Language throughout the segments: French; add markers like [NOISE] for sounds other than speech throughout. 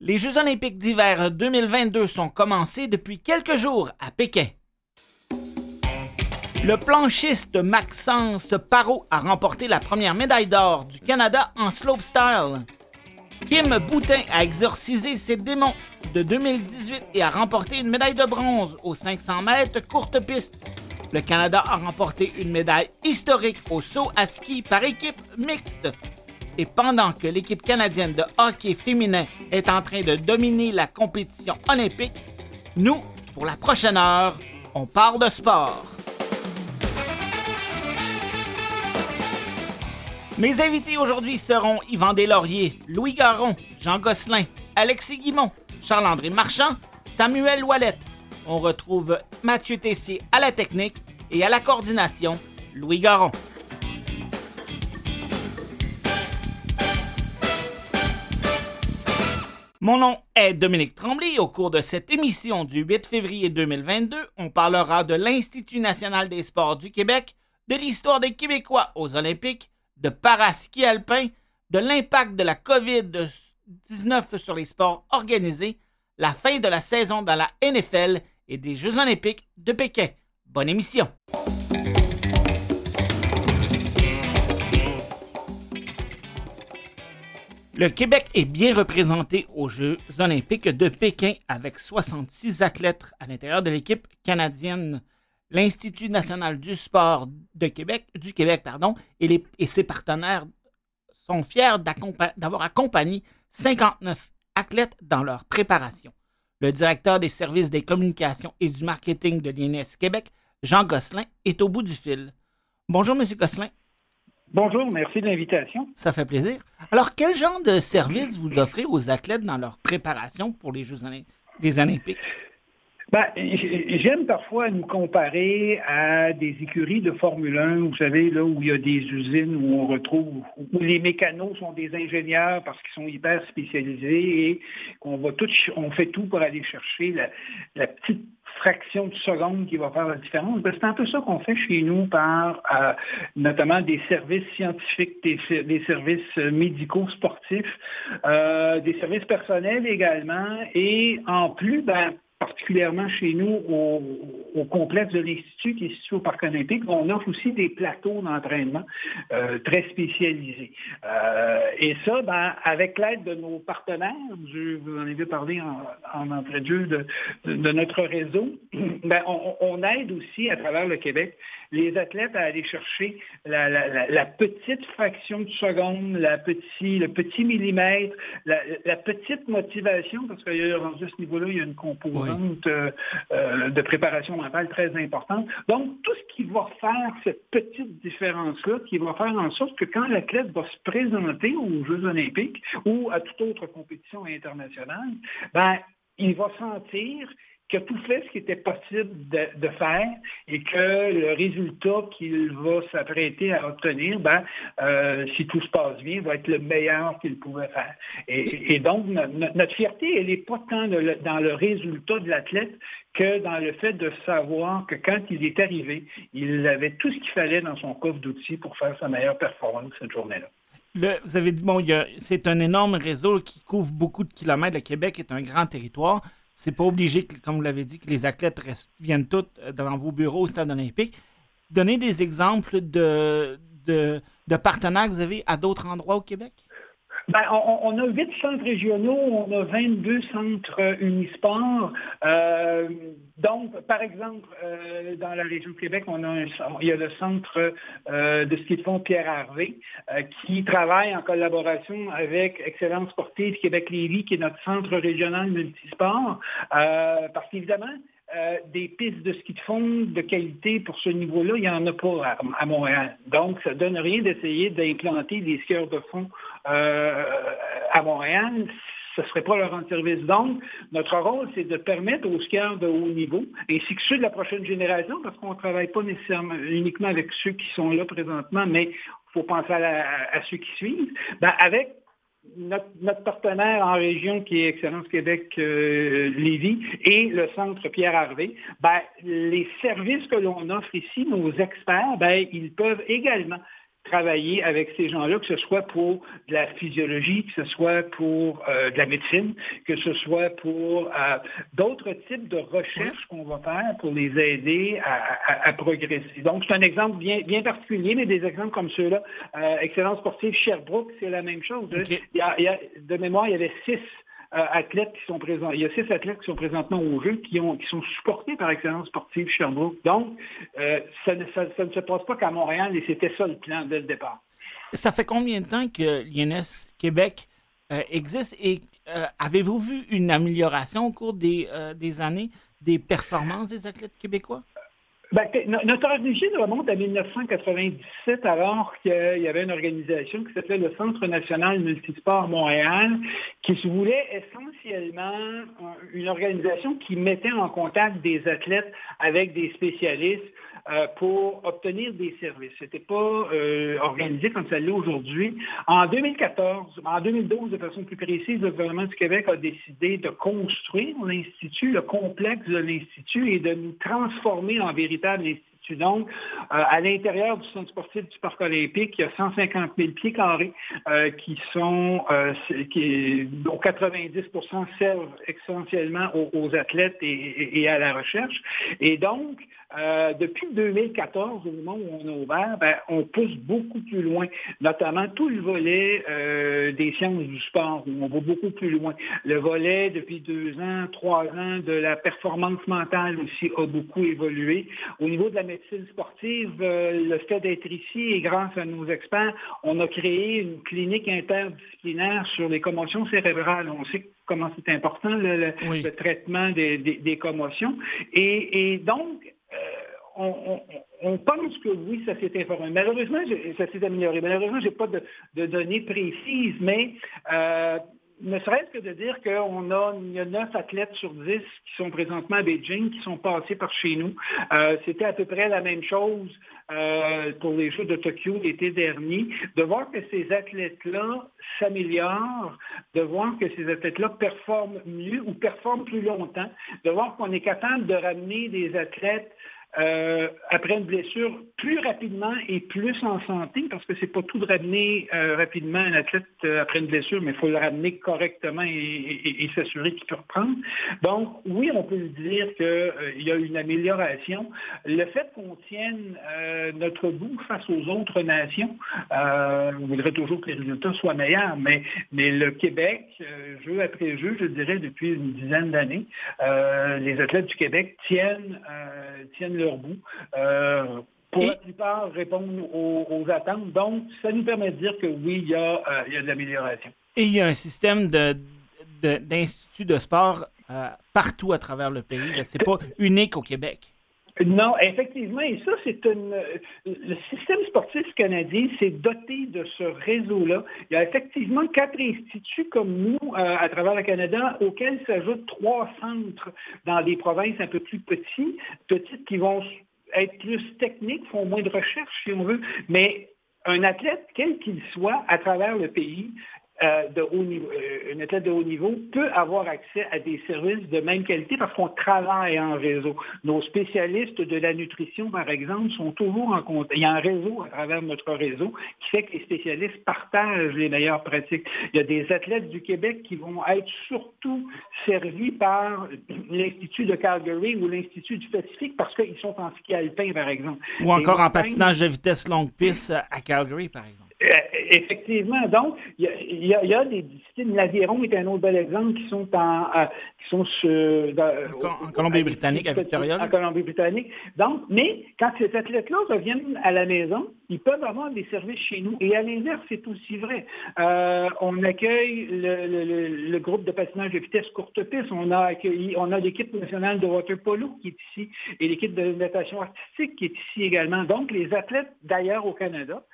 Les Jeux olympiques d'hiver 2022 sont commencés depuis quelques jours à Pékin. Le planchiste Maxence Parot a remporté la première médaille d'or du Canada en slopestyle. Kim Boutin a exorcisé ses démons de 2018 et a remporté une médaille de bronze aux 500 mètres courte piste. Le Canada a remporté une médaille historique au saut à ski par équipe mixte. Et pendant que l'équipe canadienne de hockey féminin est en train de dominer la compétition olympique, nous, pour la prochaine heure, on parle de sport. Mes invités aujourd'hui seront Yvan Deslauriers, Louis Garon, Jean Gosselin, Alexis Guimont, Charles-André Marchand, Samuel Ouellette. On retrouve Mathieu Tessier à la technique et à la coordination, Louis Garon. Mon nom est Dominique Tremblay. Au cours de cette émission du 8 février 2022, on parlera de l'Institut national des sports du Québec, de l'histoire des Québécois aux Olympiques, de paraski alpin, de l'impact de la COVID-19 sur les sports organisés, la fin de la saison dans la NFL et des Jeux olympiques de Pékin. Bonne émission. Le Québec est bien représenté aux Jeux olympiques de Pékin avec 66 athlètes à l'intérieur de l'équipe canadienne l'Institut national du sport du Québec pardon, et, ses partenaires sont fiers d'avoir accompagné 59 athlètes dans leur préparation. Le directeur des services des communications et du marketing de l'INS Québec, Jean Gosselin, est au bout du fil. Bonjour, M. Gosselin. Bonjour, merci de l'invitation. Ça fait plaisir. Alors, quel genre de service vous offrez aux athlètes dans leur préparation pour les Jeux Olympiques? Ben, j'aime parfois nous comparer à des écuries de Formule 1, vous savez, là où il y a des usines où on retrouve, où les mécanos sont des ingénieurs parce qu'ils sont hyper spécialisés et qu'on va tout, on fait tout pour aller chercher la, petite fraction de seconde qui va faire la différence. Ben, c'est un peu ça qu'on fait chez nous par euh, notamment des services scientifiques, des, services médicaux sportifs, euh, des services personnels également. Et en plus, ben, particulièrement chez nous au, complexe de l'Institut qui est situé au Parc olympique, on offre aussi des plateaux d'entraînement euh, très spécialisés. Euh, et ça, ben, avec l'aide de nos partenaires, je vous en ai parlé en, en entrée de de, de, notre réseau, [CLEARS THROAT] ben, on, on, aide aussi à travers le Québec les athlètes à aller chercher la, petite fraction de seconde, la petit, le petit millimètre, la, petite motivation, parce qu'il y a rendu à ce niveau-là, il y a une composante euh, euh, de préparation mentale très importante. Donc, tout ce qui va faire cette petite différence-là, qui va faire en sorte que quand l'athlète va se présenter aux Jeux olympiques ou à toute autre compétition internationale, ben, il va sentir qui a tout fait ce qui était possible de, faire et que le résultat qu'il va s'apprêter à obtenir, ben, euh, si tout se passe bien, va être le meilleur qu'il pouvait faire. Et, donc, notre fierté, elle n'est pas tant dans le résultat de l'athlète que dans le fait de savoir que quand il est arrivé, il avait tout ce qu'il fallait dans son coffre d'outils pour faire sa meilleure performance cette journée-là. vous avez dit, bon, c'est un énorme réseau qui couvre beaucoup de kilomètres. Le Québec est un grand territoire c'est pas obligé, comme vous l'avez dit, que les athlètes viennent tous euh, devant vos bureaux au stade olympique. Donnez des exemples de, de, de partenaires que vous avez à d'autres endroits au Québec? Ben, on, a huit centres régionaux, on a 22 centres euh, unisports. Euh, donc, par exemple, euh, dans la région de Québec, on a un, il y a le centre de ski de fond Pierre Harvé qui travaille en collaboration avec Excellence sportive Québec-Lévis, qui est notre centre régional multisport. parce qu'évidemment, des pistes de ski de fond de qualité pour ce niveau-là, il n'y en a pas à, Montréal. Donc, ça ne donne rien d'essayer d'implanter des skieurs de fond euh, à Montréal, ce ne serait pas leur rendre service. Donc, notre rôle, c'est de permettre aux skieurs de haut niveau, ainsi que ceux de la prochaine génération, parce qu'on ne travaille pas nécessairement uniquement avec ceux qui sont là présentement, mais il faut penser à, ceux qui suivent, ben, avec notre, partenaire en région qui est Excellence Québec euh, Lévis et le centre Pierre Harvé, ben, les services que l'on offre ici, nos experts, ben, ils peuvent également travailler avec ces gens-là, que ce soit pour de la physiologie, que ce soit pour euh, de la médecine, que ce soit pour euh, d'autres types de recherches qu'on va faire pour les aider à, progresser. Donc, c'est un exemple bien, bien particulier, mais des exemples comme ceux-là. Euh, Excellence sportive Sherbrooke, c'est la même chose. de mémoire, il y avait six athlètes qui sont présents. Il y a six athlètes qui sont présentement au jeu qui, ont, qui sont supportés par Excellence sportive Sherbrooke. Donc, euh, ça, ne, se passe pas qu'à Montréal et c'était ça le plan dès le départ. Ça fait combien de temps que l'INS Québec euh, existe et avez-vous vu une amélioration au cours des années des performances des athlètes québécois? Ben, notre origine remonte à 1997, alors qu'il y avait une organisation qui s'appelait le Centre national multisport Montréal, qui se voulait essentiellement une organisation qui mettait en contact des athlètes avec des spécialistes euh, pour obtenir des services. Ce n'était pas euh, organisé comme ça l'est aujourd'hui. En 2014, en 2012 de façon plus précise, le gouvernement du Québec a décidé de construire l'Institut, le complexe de l'Institut et de nous transformer en гуманитарной donc, euh, à l'intérieur du centre sportif du Parc olympique, il y a 150 000 pieds carrés qui sont, qui, dont 90% servent essentiellement aux, athlètes et, à la recherche. Et donc, euh, depuis 2014, au moment où on a ouvert, ben, on pousse beaucoup plus loin, notamment tout le volet euh, des sciences du sport, où on va beaucoup plus loin. Le volet, depuis deux ans, trois ans, de la performance mentale aussi a beaucoup évolué. Au niveau de la médecine sportive, euh, le fait d'être ici et grâce à nos experts, on a créé une clinique interdisciplinaire sur les commotions cérébrales. On sait comment c'est important le, traitement des, commotions. et donc, on, pense que oui, ça s'est informé. Malheureusement, ça s'est amélioré. Malheureusement, je n'ai pas de, données précises, mais euh, ne serait-ce que de dire qu'on a, il y a 9 athlètes sur 10 qui sont présentement à Beijing, qui sont passés par chez nous. Euh, c'était à peu près la même chose euh, pour les Jeux de Tokyo l'été dernier. De voir que ces athlètes-là s'améliorent, de voir que ces athlètes-là performent mieux ou performent plus longtemps, de voir qu'on est capable de ramener des athlètes euh, après une blessure plus rapidement et plus en santé, parce que c'est pas tout de ramener euh, rapidement un athlète euh, après une blessure, mais il faut le ramener correctement et, s'assurer qu'il peut reprendre. Donc, oui, on peut dire qu'il y a une amélioration. Le fait qu'on tienne notre bout face aux autres nations, on voudrait toujours que les résultats soient meilleurs, mais, mais le Québec, jeu après jeu, je dirais depuis une dizaine d'années, les athlètes du Québec tiennent, tiennent le bout. Euh, pour la plupart, répondre aux, attentes. Donc, ça nous permet de dire que oui, il y a, euh, il y a de l'amélioration. Et il y a un système d'instituts de, de, sport euh, partout à travers le pays. Ce n'est pas unique au Québec. Non, effectivement, et ça, c'est une. Le système sportif canadien s'est doté de ce réseau-là. Il y a effectivement quatre instituts comme nous à travers le Canada, auxquels s'ajoutent trois centres dans des provinces un peu plus petites, petites qui vont être plus techniques, font moins de recherche, si on veut, mais un athlète, quel qu'il soit, à travers le pays, euh, de haut niveau, euh, une athlète de haut niveau peut avoir accès à des services de même qualité parce qu'on travaille en réseau. Nos spécialistes de la nutrition, par exemple, sont toujours en contact. Il y a un réseau à travers notre réseau qui fait que les spécialistes partagent les meilleures pratiques. Il y a des athlètes du Québec qui vont être surtout servis par l'Institut de Calgary ou l'Institut du Pacifique parce qu'ils sont en ski alpin, par exemple. Ou encore en patinage de vitesse longue piste à Calgary, par exemple. Euh, effectivement. Donc, il y, a, des disciplines. L'aviron est un autre bel exemple qui sont en, euh, qui sont en, Colombie-Britannique, à Victoria. En Colombie-Britannique. Donc, mais quand ces athlètes-là reviennent à la maison, ils peuvent avoir des services chez nous. Et à l'inverse, c'est aussi vrai. Euh, on accueille le, groupe de patinage de vitesse courte piste. On a accueilli, on a l'équipe nationale de water polo qui est ici et l'équipe de natation artistique qui est ici également. Donc, les athlètes d'ailleurs au Canada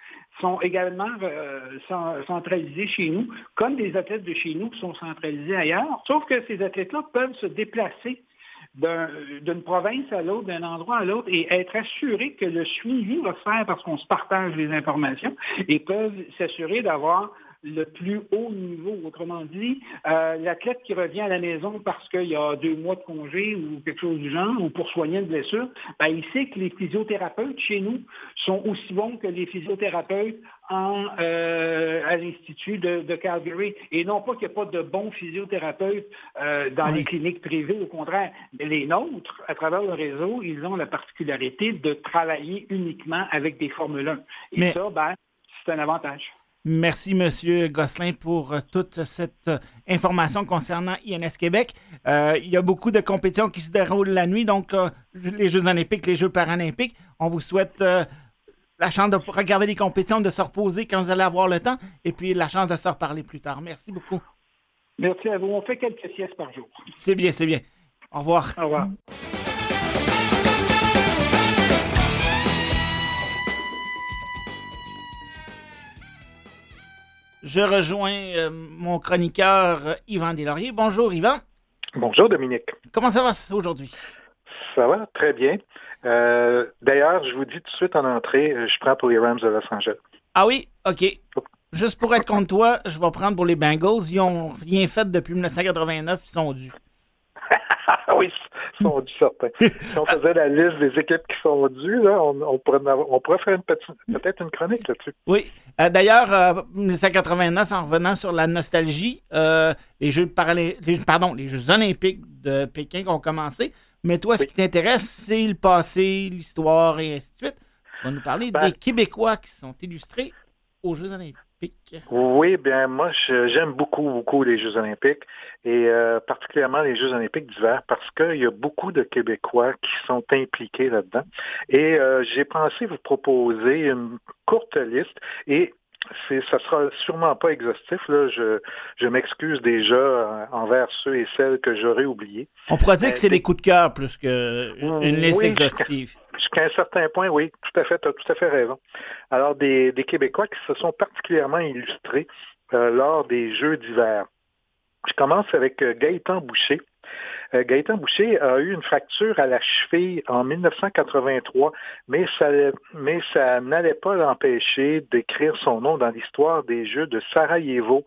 sont également euh, centralisés chez nous, comme des athlètes de chez nous qui sont centralisés ailleurs, sauf que ces athlètes-là peuvent se déplacer d'une province à l'autre, d'un endroit à l'autre, et être assurés que le suivi va se faire parce qu'on se partage les informations et peuvent s'assurer d'avoir le plus haut niveau. Autrement dit, euh, l'athlète qui revient à la maison parce qu'il y a deux mois de congé ou quelque chose du genre, ou pour soigner une blessure, ben, il sait que les physiothérapeutes chez nous sont aussi bons que les physiothérapeutes en, euh, à l'Institut de, Calgary. Et non pas qu'il n'y a pas de bons physiothérapeutes euh, dans les cliniques privées, au contraire. Mais les nôtres, à travers le réseau, ils ont la particularité de travailler uniquement avec des Formule 1. Et ça, ben, c'est un avantage. Merci, M. Gosselin, pour euh, toute cette information concernant INS Québec. il y a beaucoup de compétitions qui se déroulent la nuit, donc les Jeux olympiques, les Jeux paralympiques. On vous souhaite la chance de regarder les compétitions, de se reposer quand vous allez avoir le temps, et puis la chance de se reparler plus tard. Merci beaucoup. Merci à vous. On fait quelques siestes par jour. C'est bien, c'est bien. Au revoir. Au revoir. Je rejoins euh, mon chroniqueur euh, Yvan Deslauriers. Bonjour Yvan. Bonjour Dominique. Comment ça va aujourd'hui? Ça va très bien. Euh, d'ailleurs, je vous dis tout de suite en entrée, je prends pour les Rams de Los Angeles. Ah oui? OK. Juste pour être contre toi, je vais prendre pour les Bengals. Ils n'ont rien fait depuis 1989. Ils sont dus. Oui, sont dus certains. [LAUGHS] si on faisait la liste des équipes qui sont dues, on, pourrait, faire peut-être une chronique là-dessus. Oui. Euh, d'ailleurs, 1989, en revenant sur la nostalgie, les Jeux pardon, les Jeux olympiques de Pékin qui ont commencé, mais toi, ce qui t'intéresse, c'est le passé, l'histoire et ainsi de suite. Tu vas nous parler ben des Québécois qui sont illustrés aux Jeux olympiques. Oui, bien moi, j'aime beaucoup, beaucoup les Jeux olympiques et euh, particulièrement les Jeux olympiques d'hiver parce qu'il y a beaucoup de Québécois qui sont impliqués là-dedans. Et euh, j'ai pensé vous proposer une courte liste et ça sera sûrement pas exhaustif. Là. Je, je m'excuse déjà euh, envers ceux et celles que j'aurais oubliés. On pourrait dire que c'est des coups de cœur plus qu'une liste exhaustive. Jusqu'à un certain point, oui, tout à fait, tu as tout à fait raison. Alors, des, des Québécois qui se sont particulièrement illustrés euh, lors des Jeux d'hiver. Je commence avec euh, Gaëtan Boucher. Euh, Gaëtan Boucher a eu une fracture à la cheville en 1983, mais ça, mais ça n'allait pas l'empêcher d'écrire son nom dans l'histoire des Jeux de Sarajevo.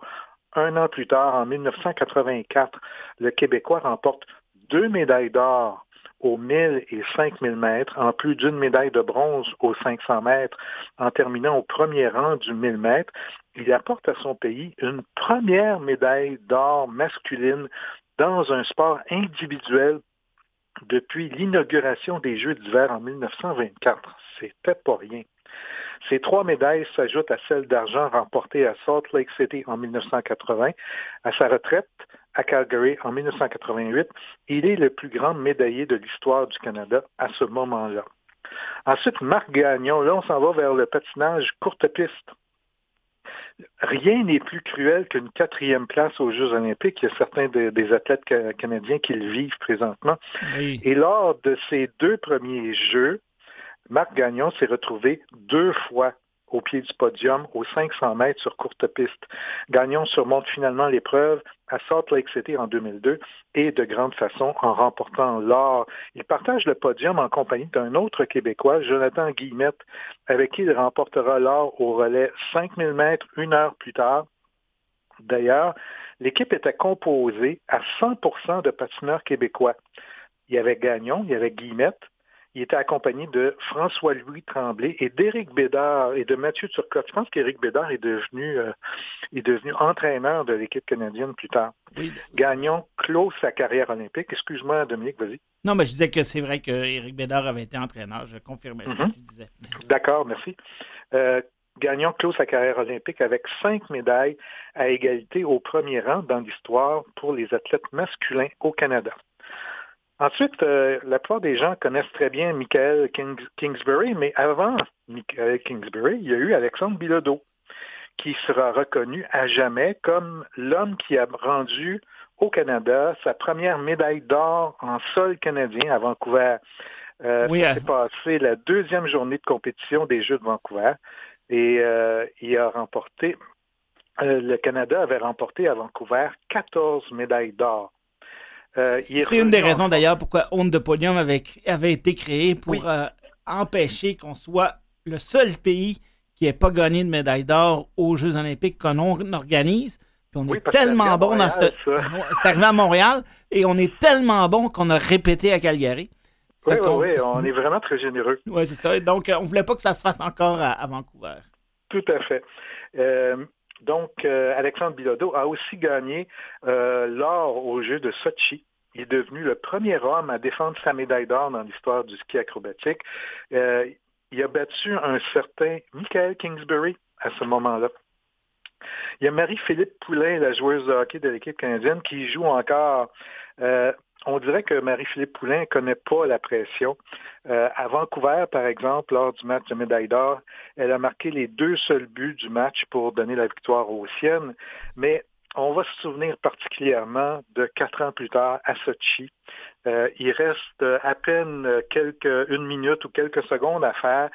Un an plus tard, en 1984, le Québécois remporte deux médailles d'or aux 1000 et 5000 mètres, en plus d'une médaille de bronze aux 500 mètres, en terminant au premier rang du 1000 mètres. Il apporte à son pays une première médaille d'or masculine dans un sport individuel depuis l'inauguration des Jeux d'hiver en 1924. C'était pas rien. Ces trois médailles s'ajoutent à celle d'argent remportée à Salt Lake City en 1980. À sa retraite à Calgary en 1988, il est le plus grand médaillé de l'histoire du Canada à ce moment-là. Ensuite, Marc Gagnon, là on s'en va vers le patinage courte piste. Rien n'est plus cruel qu'une quatrième place aux Jeux olympiques. Il y a certains des athlètes canadiens qui le vivent présentement. Et lors de ces deux premiers Jeux, Marc Gagnon s'est retrouvé deux fois au pied du podium aux 500 mètres sur courte piste. Gagnon surmonte finalement l'épreuve à Salt Lake City en 2002 et de grande façon en remportant l'or. Il partage le podium en compagnie d'un autre Québécois, Jonathan Guillemette, avec qui il remportera l'or au relais 5000 mètres une heure plus tard. D'ailleurs, l'équipe était composée à 100% de patineurs québécois. Il y avait Gagnon, il y avait Guillemette, il était accompagné de François-Louis Tremblay et d'Éric Bédard et de Mathieu Turcotte. Je pense qu'Éric Bédard est devenu, euh, est devenu entraîneur de l'équipe canadienne plus tard. Gagnon clôt sa carrière olympique. Excuse-moi, Dominique, vas-y. Non, mais je disais que c'est vrai qu'Éric Bédard avait été entraîneur. Je confirmais ce que tu disais. D'accord, merci. Euh, Gagnon clôt sa carrière olympique avec cinq médailles à égalité au premier rang dans l'histoire pour les athlètes masculins au Canada. Ensuite, euh, la plupart des gens connaissent très bien Michael Kingsbury, mais avant Michael Kingsbury, il y a eu Alexandre Bilodeau, qui sera reconnu à jamais comme l'homme qui a rendu au Canada sa première médaille d'or en sol canadien à Vancouver. Euh, oui, ça s'est passé la deuxième journée de compétition des Jeux de Vancouver et euh, il a remporté, le Canada avait remporté à Vancouver 14 médailles d'or. Euh, c'est une des raisons d'ailleurs pourquoi Honte de Podium avait, avait été créé pour euh, empêcher qu'on soit le seul pays qui n'ait pas gagné de médaille d'or aux Jeux olympiques qu'on organise. Puis on est tellement bon dans ce... [LAUGHS] C'est arrivé à Montréal et on est tellement bon qu'on a répété à Calgary. Oui, oui, oui, on est vraiment très généreux. Oui, c'est ça. Donc, on ne voulait pas que ça se fasse encore à, Vancouver. Tout à fait. Euh, donc, euh, Alexandre Bilodeau a aussi gagné euh, l'or aux Jeux de Sochi. Il est devenu le premier homme à défendre sa médaille d'or dans l'histoire du ski acrobatique. il a battu un certain Michael Kingsbury à ce moment-là. Il y a Marie-Philippe Poulain, la joueuse de hockey de l'équipe canadienne, qui joue encore on dirait que Marie-Philippe Poulain ne connaît pas la pression. Euh, à Vancouver, par exemple, lors du match de médaille d'or, elle a marqué les deux seuls buts du match pour donner la victoire aux siennes, mais on va se souvenir particulièrement de quatre ans plus tard à Sochi. Euh, il reste à peine une minute ou quelques secondes à faire.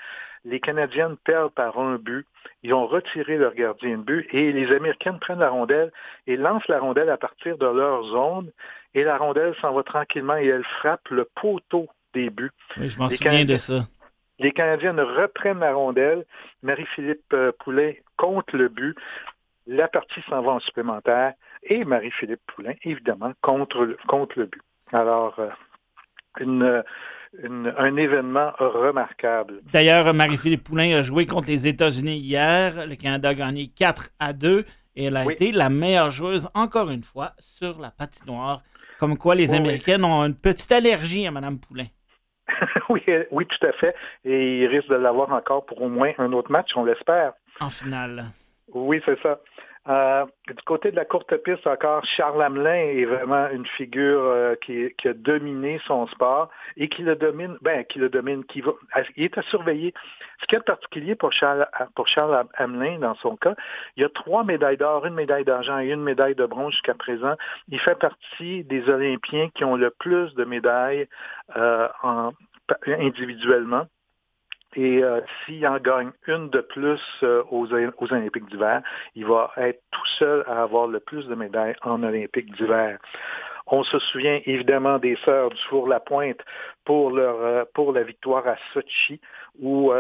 Les Canadiennes perdent par un but. Ils ont retiré leur gardien de but et les Américaines prennent la rondelle et lancent la rondelle à partir de leur zone et la rondelle s'en va tranquillement et elle frappe le poteau des buts. je m'en souviens de ça. Les Canadiennes reprennent la rondelle. Marie-Philippe euh, Poulet compte le but. La partie s'en va en supplémentaire et Marie-Philippe Poulin, évidemment, contre le, contre le but. Alors, euh, une, un événement remarquable. D'ailleurs, Marie-Philippe Poulin a joué contre les États-Unis hier. Le Canada a gagné 4 à 2 et elle a été la meilleure joueuse, encore une fois, sur la patinoire comme quoi les Américaines ont une petite allergie à Mme Poulain. [LAUGHS] oui, oui, tout à fait. Et ils risquent de l'avoir encore pour au moins un autre match, on l'espère. En finale. Oui, c'est ça. Euh, du côté de la courte piste, encore, Charles Hamelin est vraiment une figure euh, qui, a dominé son sport et qui le domine, ben, qui le domine, qui va, il est à surveiller. Ce qui est particulier pour Charles, pour Charles Hamelin, dans son cas, il y a trois médailles d'or, une médaille d'argent et une médaille de bronze jusqu'à présent. Il fait partie des Olympiens qui ont le plus de médailles euh, en, individuellement. Et euh, s'il en gagne une de plus euh, aux, aux, Olympiques d'hiver, il va être tout seul à avoir le plus de médailles en Olympiques d'hiver. On se souvient évidemment des sœurs du Four-la-Pointe pour, leur, euh, pour la victoire à Sochi, où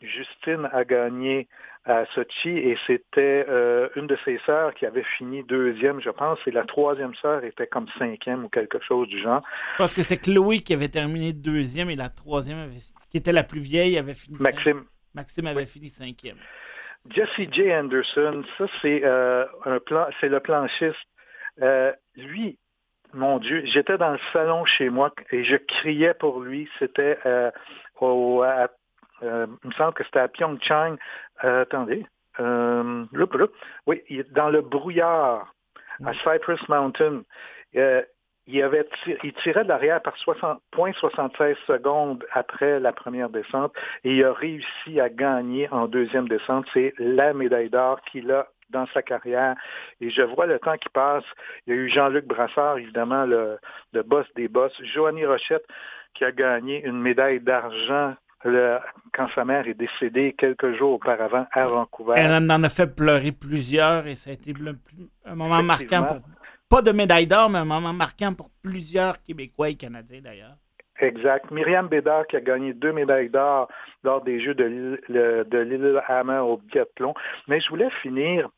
Justine a gagné à Sochi et c'était euh, une de ses sœurs qui avait fini deuxième, je pense, et la troisième sœur était comme cinquième ou quelque chose du genre. Pense que c'était Chloé qui avait terminé deuxième et la troisième, qui était la plus vieille, avait fini Maxime. Maxime avait fini cinquième. Jesse J. Anderson, ça c'est euh, un plan, c'est le planchiste. Euh, lui, mon Dieu, j'étais dans le salon chez moi et je criais pour lui. C'était au, à euh, il me semble que c'était à Pyeongchang. Euh, attendez. Euh, oui, dans le brouillard, à mm. Cypress Mountain. il, avait il tirait de l'arrière par 60.76 secondes après la première descente et il a réussi à gagner en deuxième descente. C'est la médaille d'or qu'il a dans sa carrière. Et je vois le temps qui passe. Il y a eu Jean-Luc Brassard, évidemment, le, le boss des boss. Joanny Rochette, qui a gagné une médaille d'argent quand sa mère est décédée quelques jours auparavant à Vancouver. Elle en a fait pleurer plusieurs et ça a été un moment marquant pour, pas de médaille d'or, mais un moment marquant pour plusieurs Québécois et Canadiens d'ailleurs. Exact. Myriam Bédard qui a gagné deux médailles d'or lors des Jeux de, de Lillehammer au biathlon. Mais je voulais finir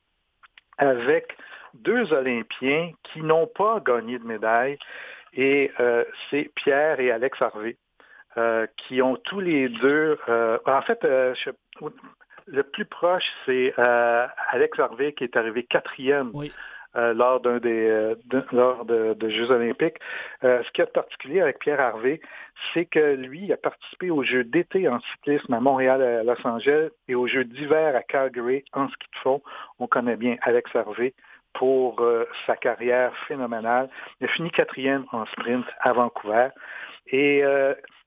avec deux Olympiens qui n'ont pas gagné de médaille et euh, c'est Pierre et Alex Harvey. Euh, qui ont tous les deux, euh, en fait, euh, le plus proche, c'est Alex Harvey qui est arrivé quatrième. lors d'un des lors de, Jeux olympiques. ce qui est particulier avec Pierre Harvey, c'est que lui a participé aux Jeux d'été en cyclisme à Montréal, à Los Angeles, et aux Jeux d'hiver à Calgary en ski de fond. On connaît bien Alex Harvey pour sa carrière phénoménale. Il a fini quatrième en sprint à Vancouver. Et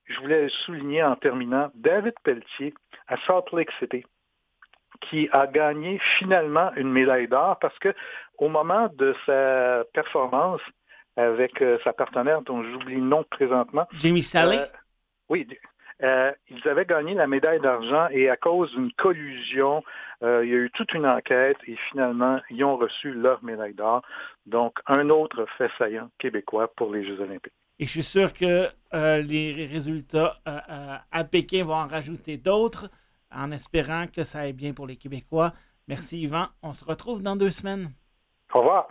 je voulais souligner en terminant David Pelletier à Salt Lake City qui a gagné finalement une médaille d'or parce que au moment de sa performance avec euh, sa partenaire dont j'oublie le nom présentement. Jamie Sally? Euh, oui, euh, ils avaient gagné la médaille d'argent et à cause d'une collusion, il y a eu toute une enquête et finalement, ils ont reçu leur médaille d'or. Donc, un autre fait saillant québécois pour les Jeux olympiques. Et je suis sûr que euh, les résultats euh, euh, à Pékin vont en rajouter d'autres. en espérant que ça aille bien pour les Québécois. Merci Yvan. On se retrouve dans deux semaines. Au revoir.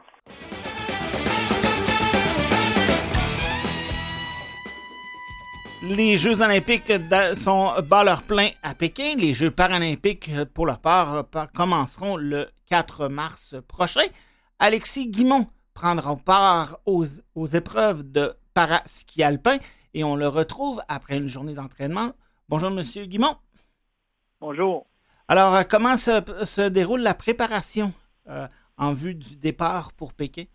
Les Jeux olympiques sont bas leur plein à Pékin. Les Jeux paralympiques, pour leur part, commenceront le 4 mars prochain. Alexis Guimont prendra part aux, aux épreuves de para-ski alpin et on le retrouve après une journée d'entraînement. Bonjour, Monsieur Guimont. Bonjour. Alors, euh, comment se, déroule la préparation euh, en vue du départ pour Pékin?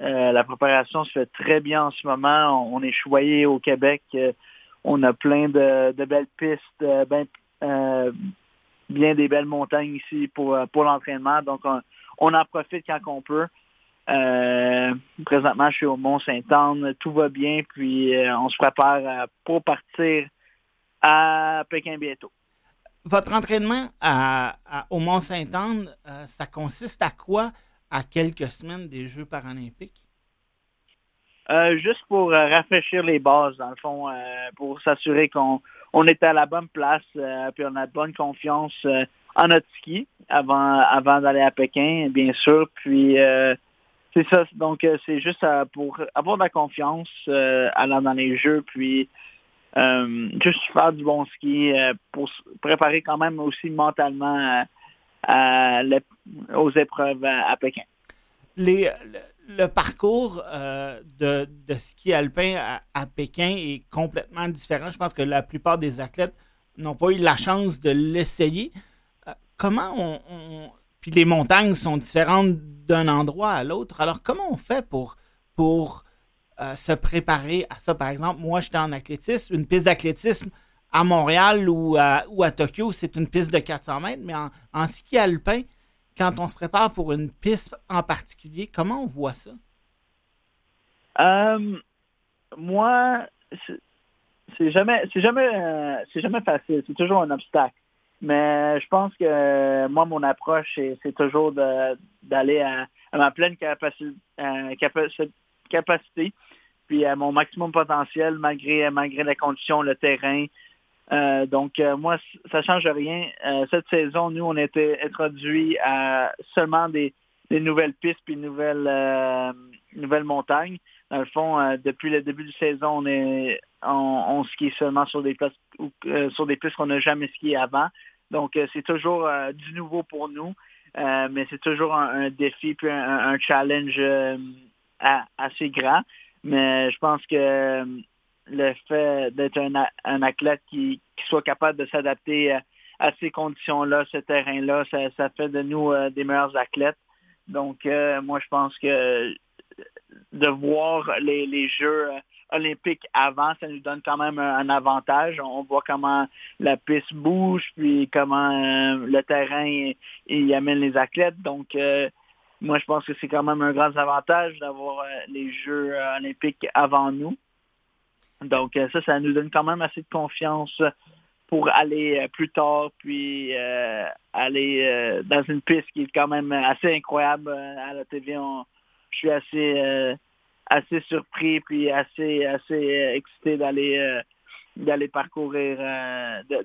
Euh, la préparation se fait très bien en ce moment. On, est choyé au Québec. on a plein de, belles pistes, ben, bien des belles montagnes ici pour, pour l'entraînement. Donc, on, en profite quand on peut. Présentement, je suis au Mont-Saint-Anne. Tout va bien. Puis, on se prépare pour partir à Pékin bientôt. Votre entraînement au Mont-Saint-Anne, ça consiste à quoi? À quelques semaines des Jeux paralympiques? Euh, juste pour euh, rafraîchir les bases, dans le fond, euh, pour s'assurer qu'on on est à la bonne place, puis on a de bonne confiance en notre ski avant, avant d'aller à Pékin, bien sûr. Puis c'est ça, donc c'est juste pour avoir de la confiance allant dans les Jeux, puis juste faire du bon ski pour préparer quand même aussi mentalement aux épreuves à, Pékin. Le parcours euh, de, ski alpin à, Pékin est complètement différent. Je pense que la plupart des athlètes n'ont pas eu la chance de l'essayer. Euh, comment on, Puis les montagnes sont différentes d'un endroit à l'autre. Alors, comment on fait pour, euh, se préparer à ça? Par exemple, moi, j'étais en athlétisme. Une piste d'athlétisme à Montréal ou à, ou à Tokyo, c'est une piste de 400 mètres. Mais en ski alpin, quand on se prépare pour une piste en particulier, comment on voit ça? Euh, moi, c'est jamais, c'est jamais, euh, c'est jamais facile. C'est toujours un obstacle. Mais je pense que moi, mon approche, c'est toujours d'aller à, ma pleine capacité, capacité, puis à mon maximum potentiel, malgré, malgré les conditions, le terrain, euh, donc, euh, moi, ça change rien. Euh, cette saison, nous, on était introduits à seulement des, nouvelles pistes puis nouvelles, nouvelles montagnes. Dans le fond, depuis le début de saison, on est on, skie seulement sur des pistes sur des pistes qu'on n'a jamais skié avant. Donc, c'est toujours du nouveau pour nous, mais c'est toujours un, défi puis un challenge assez grand. Mais je pense que le fait d'être un, athlète qui, soit capable de s'adapter à, ces conditions-là, ce terrain-là, ça, fait de nous euh, des meilleurs athlètes. Donc, euh, moi, je pense que de voir les, Jeux euh, olympiques avant, ça nous donne quand même un, avantage. On voit comment la piste bouge, puis comment le terrain y amène les athlètes. Donc, moi, je pense que c'est quand même un grand avantage d'avoir les Jeux olympiques avant nous. Donc euh, ça, ça nous donne quand même assez de confiance pour aller euh, plus tard, puis euh, aller dans une piste qui est quand même assez incroyable à la TV. je suis assez assez surpris puis assez assez excité d'aller d'aller parcourir,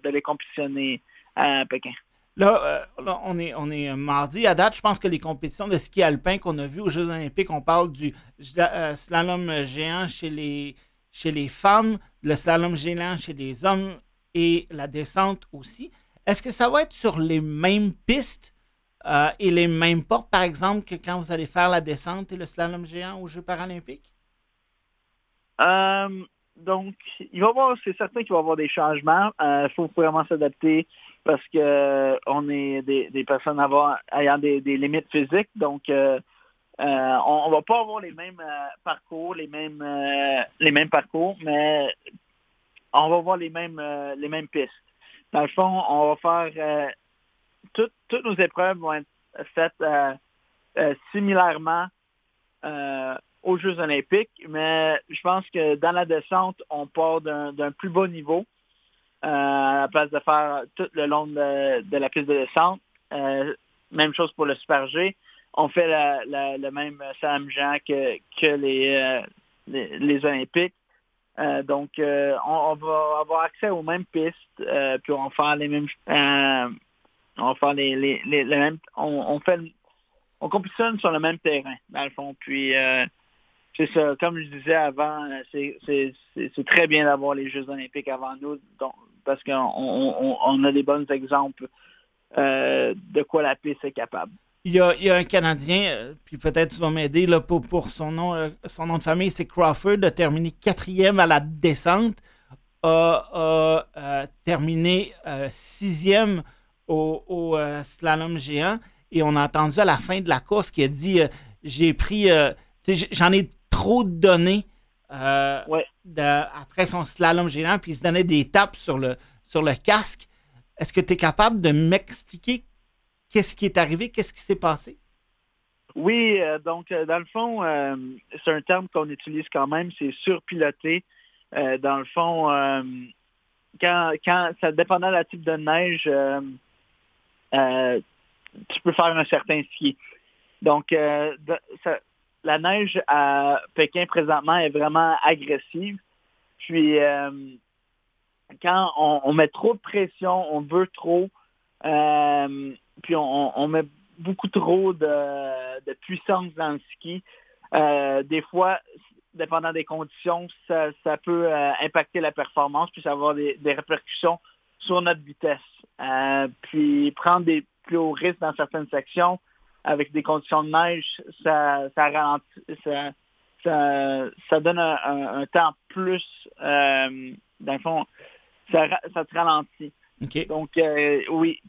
d'aller compétitionner à Pékin. Là, on, est, on est mardi. À date, je pense que les compétitions de ski alpin qu'on a vues aux Jeux olympiques, on parle du slalom géant chez les femmes, le slalom géant chez les hommes et la descente aussi. Est-ce que ça va être sur les mêmes pistes euh, et les mêmes portes, par exemple, que quand vous allez faire la descente et le slalom géant aux Jeux paralympiques? Euh, donc, il va avoir, c'est certain qu'il va y avoir des changements. Il euh, faut vraiment s'adapter parce que on est des, personnes ayant des, limites physiques. Donc, euh, on, ne va pas avoir les mêmes euh, parcours, les mêmes euh, les mêmes parcours, mais on va voir les mêmes les mêmes pistes. Dans le fond, on va faire toutes nos épreuves vont être faites similairement aux Jeux olympiques, mais je pense que dans la descente, on part d'un plus bas niveau à la place de faire tout le long de, de la piste de descente. même chose pour le Super G on fait le même Sam Jean que, que les, euh, les, Olympiques. donc, on, va avoir accès aux mêmes pistes, puis on va faire les mêmes, on les, on, fait, on compétitionne sur le même terrain, dans le fond. Puis, c'est ça, comme je disais avant, c'est très bien d'avoir les Jeux olympiques avant nous, parce qu'on a des bons exemples de quoi la piste est capable. Il y, a, un Canadien, euh, puis peut-être tu vas m'aider pour, pour son, nom, euh, son nom de famille, c'est Crawford, a terminé quatrième à la descente, a, euh, terminé sixième au, slalom géant, et on a entendu à la fin de la course qu'il a dit J'ai pris, j'en ai trop donné après son slalom géant, puis il se donnait des tapes sur le, sur le casque. Est-ce que tu es capable de m'expliquer Qu'est-ce qui est arrivé? Qu'est-ce qui s'est passé? Oui, euh, donc euh, dans le fond, euh, c'est un terme qu'on utilise quand même, c'est surpiloté. dans le fond, quand, quand ça dépendant de la type de neige, tu peux faire un certain ski. Donc, la neige à Pékin présentement est vraiment agressive. Puis, quand on, met trop de pression, on veut trop, puis on, met beaucoup trop de, puissance dans le ski. Euh, des fois, dépendant des conditions, ça, peut euh, impacter la performance, puis ça va avoir des, répercussions sur notre vitesse. Euh, puis prendre des plus hauts risques dans certaines sections avec des conditions de neige, ça, ralentit, ça, donne un, temps plus, dans le fond, ça, ça te ralentit. Donc, euh, oui,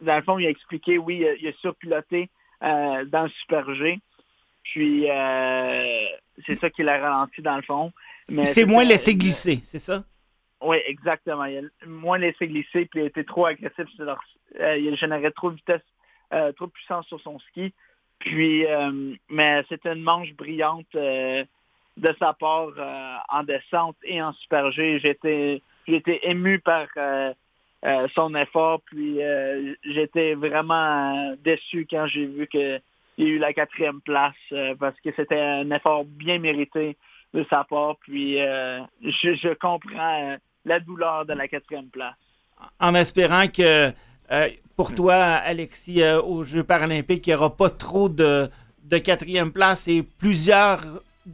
dans le fond, il a expliqué, oui, il a, surpiloté euh, dans le Super G. Puis, euh, c'est ça qui l'a ralenti dans le fond. C'est moins laissé glisser, c'est ça? Oui, exactement. Il a moins laissé glisser, puis il a été trop agressif. il a généré trop de vitesse, trop de puissance sur son ski. Puis, mais c'était une manche brillante de sa part en descente et en Super G. J'étais, j'étais ému par euh, son effort. Puis euh, j'étais vraiment euh, déçu quand j'ai vu qu'il a eu la quatrième place parce que c'était un effort bien mérité de sa part. Puis je, comprends la douleur de la quatrième place. En espérant que pour toi, Alexis, aux Jeux paralympiques, il n'y aura pas trop de, de quatrième place et plusieurs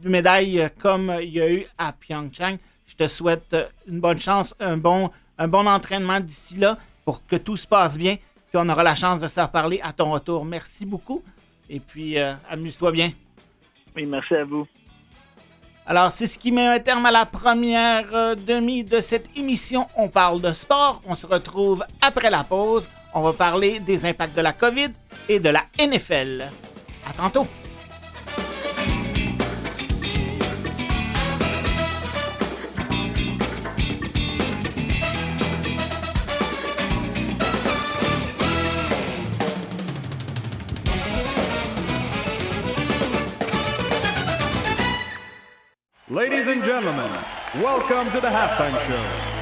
médailles comme il y a eu à Pyeongchang. Je te souhaite une bonne chance, un bon un bon entraînement d'ici là pour que tout se passe bien. Puis on aura la chance de se reparler à ton retour. Merci beaucoup. Et puis, euh, amuse-toi bien. Oui, merci à vous. Alors, c'est ce qui met un terme à la première euh, demi de cette émission. On parle de sport. On se retrouve après la pause. On va parler des impacts de la COVID et de la NFL. À tantôt. Ladies and gentlemen, welcome to the halftime show.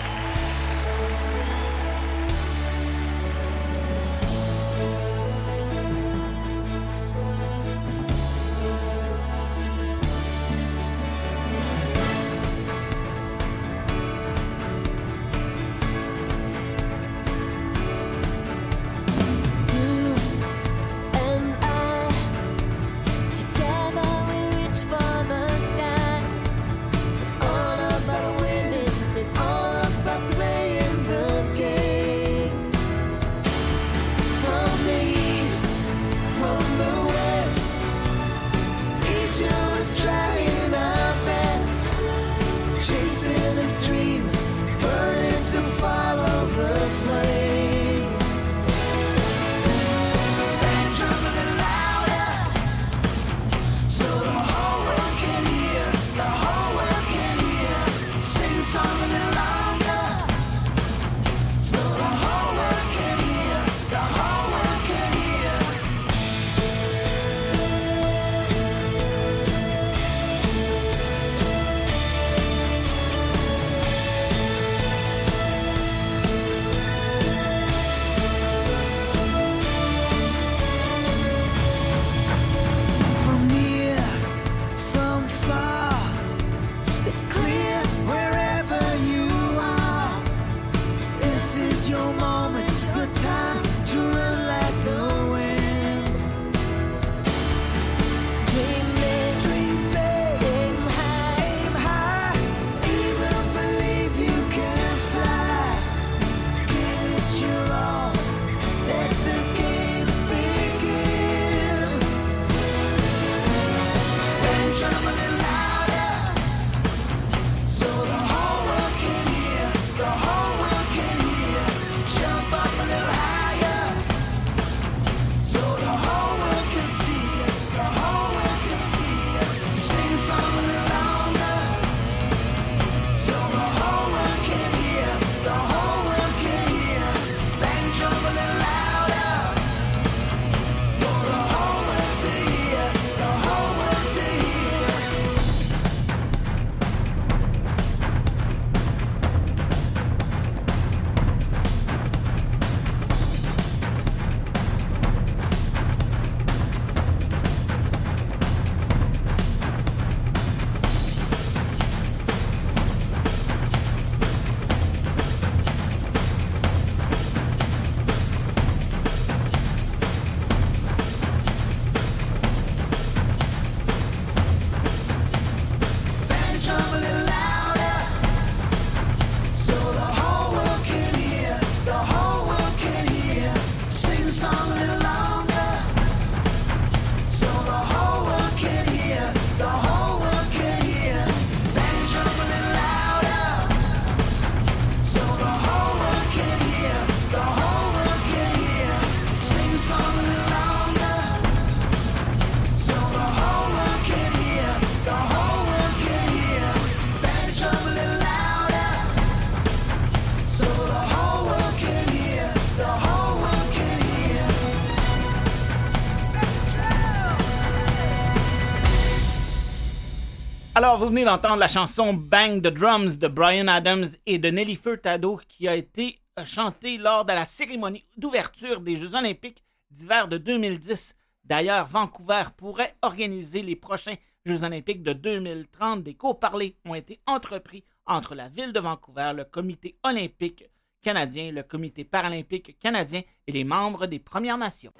Alors, vous venez d'entendre la chanson Bang the Drums de Brian Adams et de Nelly Furtado qui a été euh, chantée lors de la cérémonie d'ouverture des Jeux olympiques d'hiver de 2010. D'ailleurs, Vancouver pourrait organiser les prochains Jeux olympiques de 2030. Des cours-parlers ont été entrepris entre la ville de Vancouver, le comité olympique canadien, le comité paralympique canadien et les membres des Premières Nations.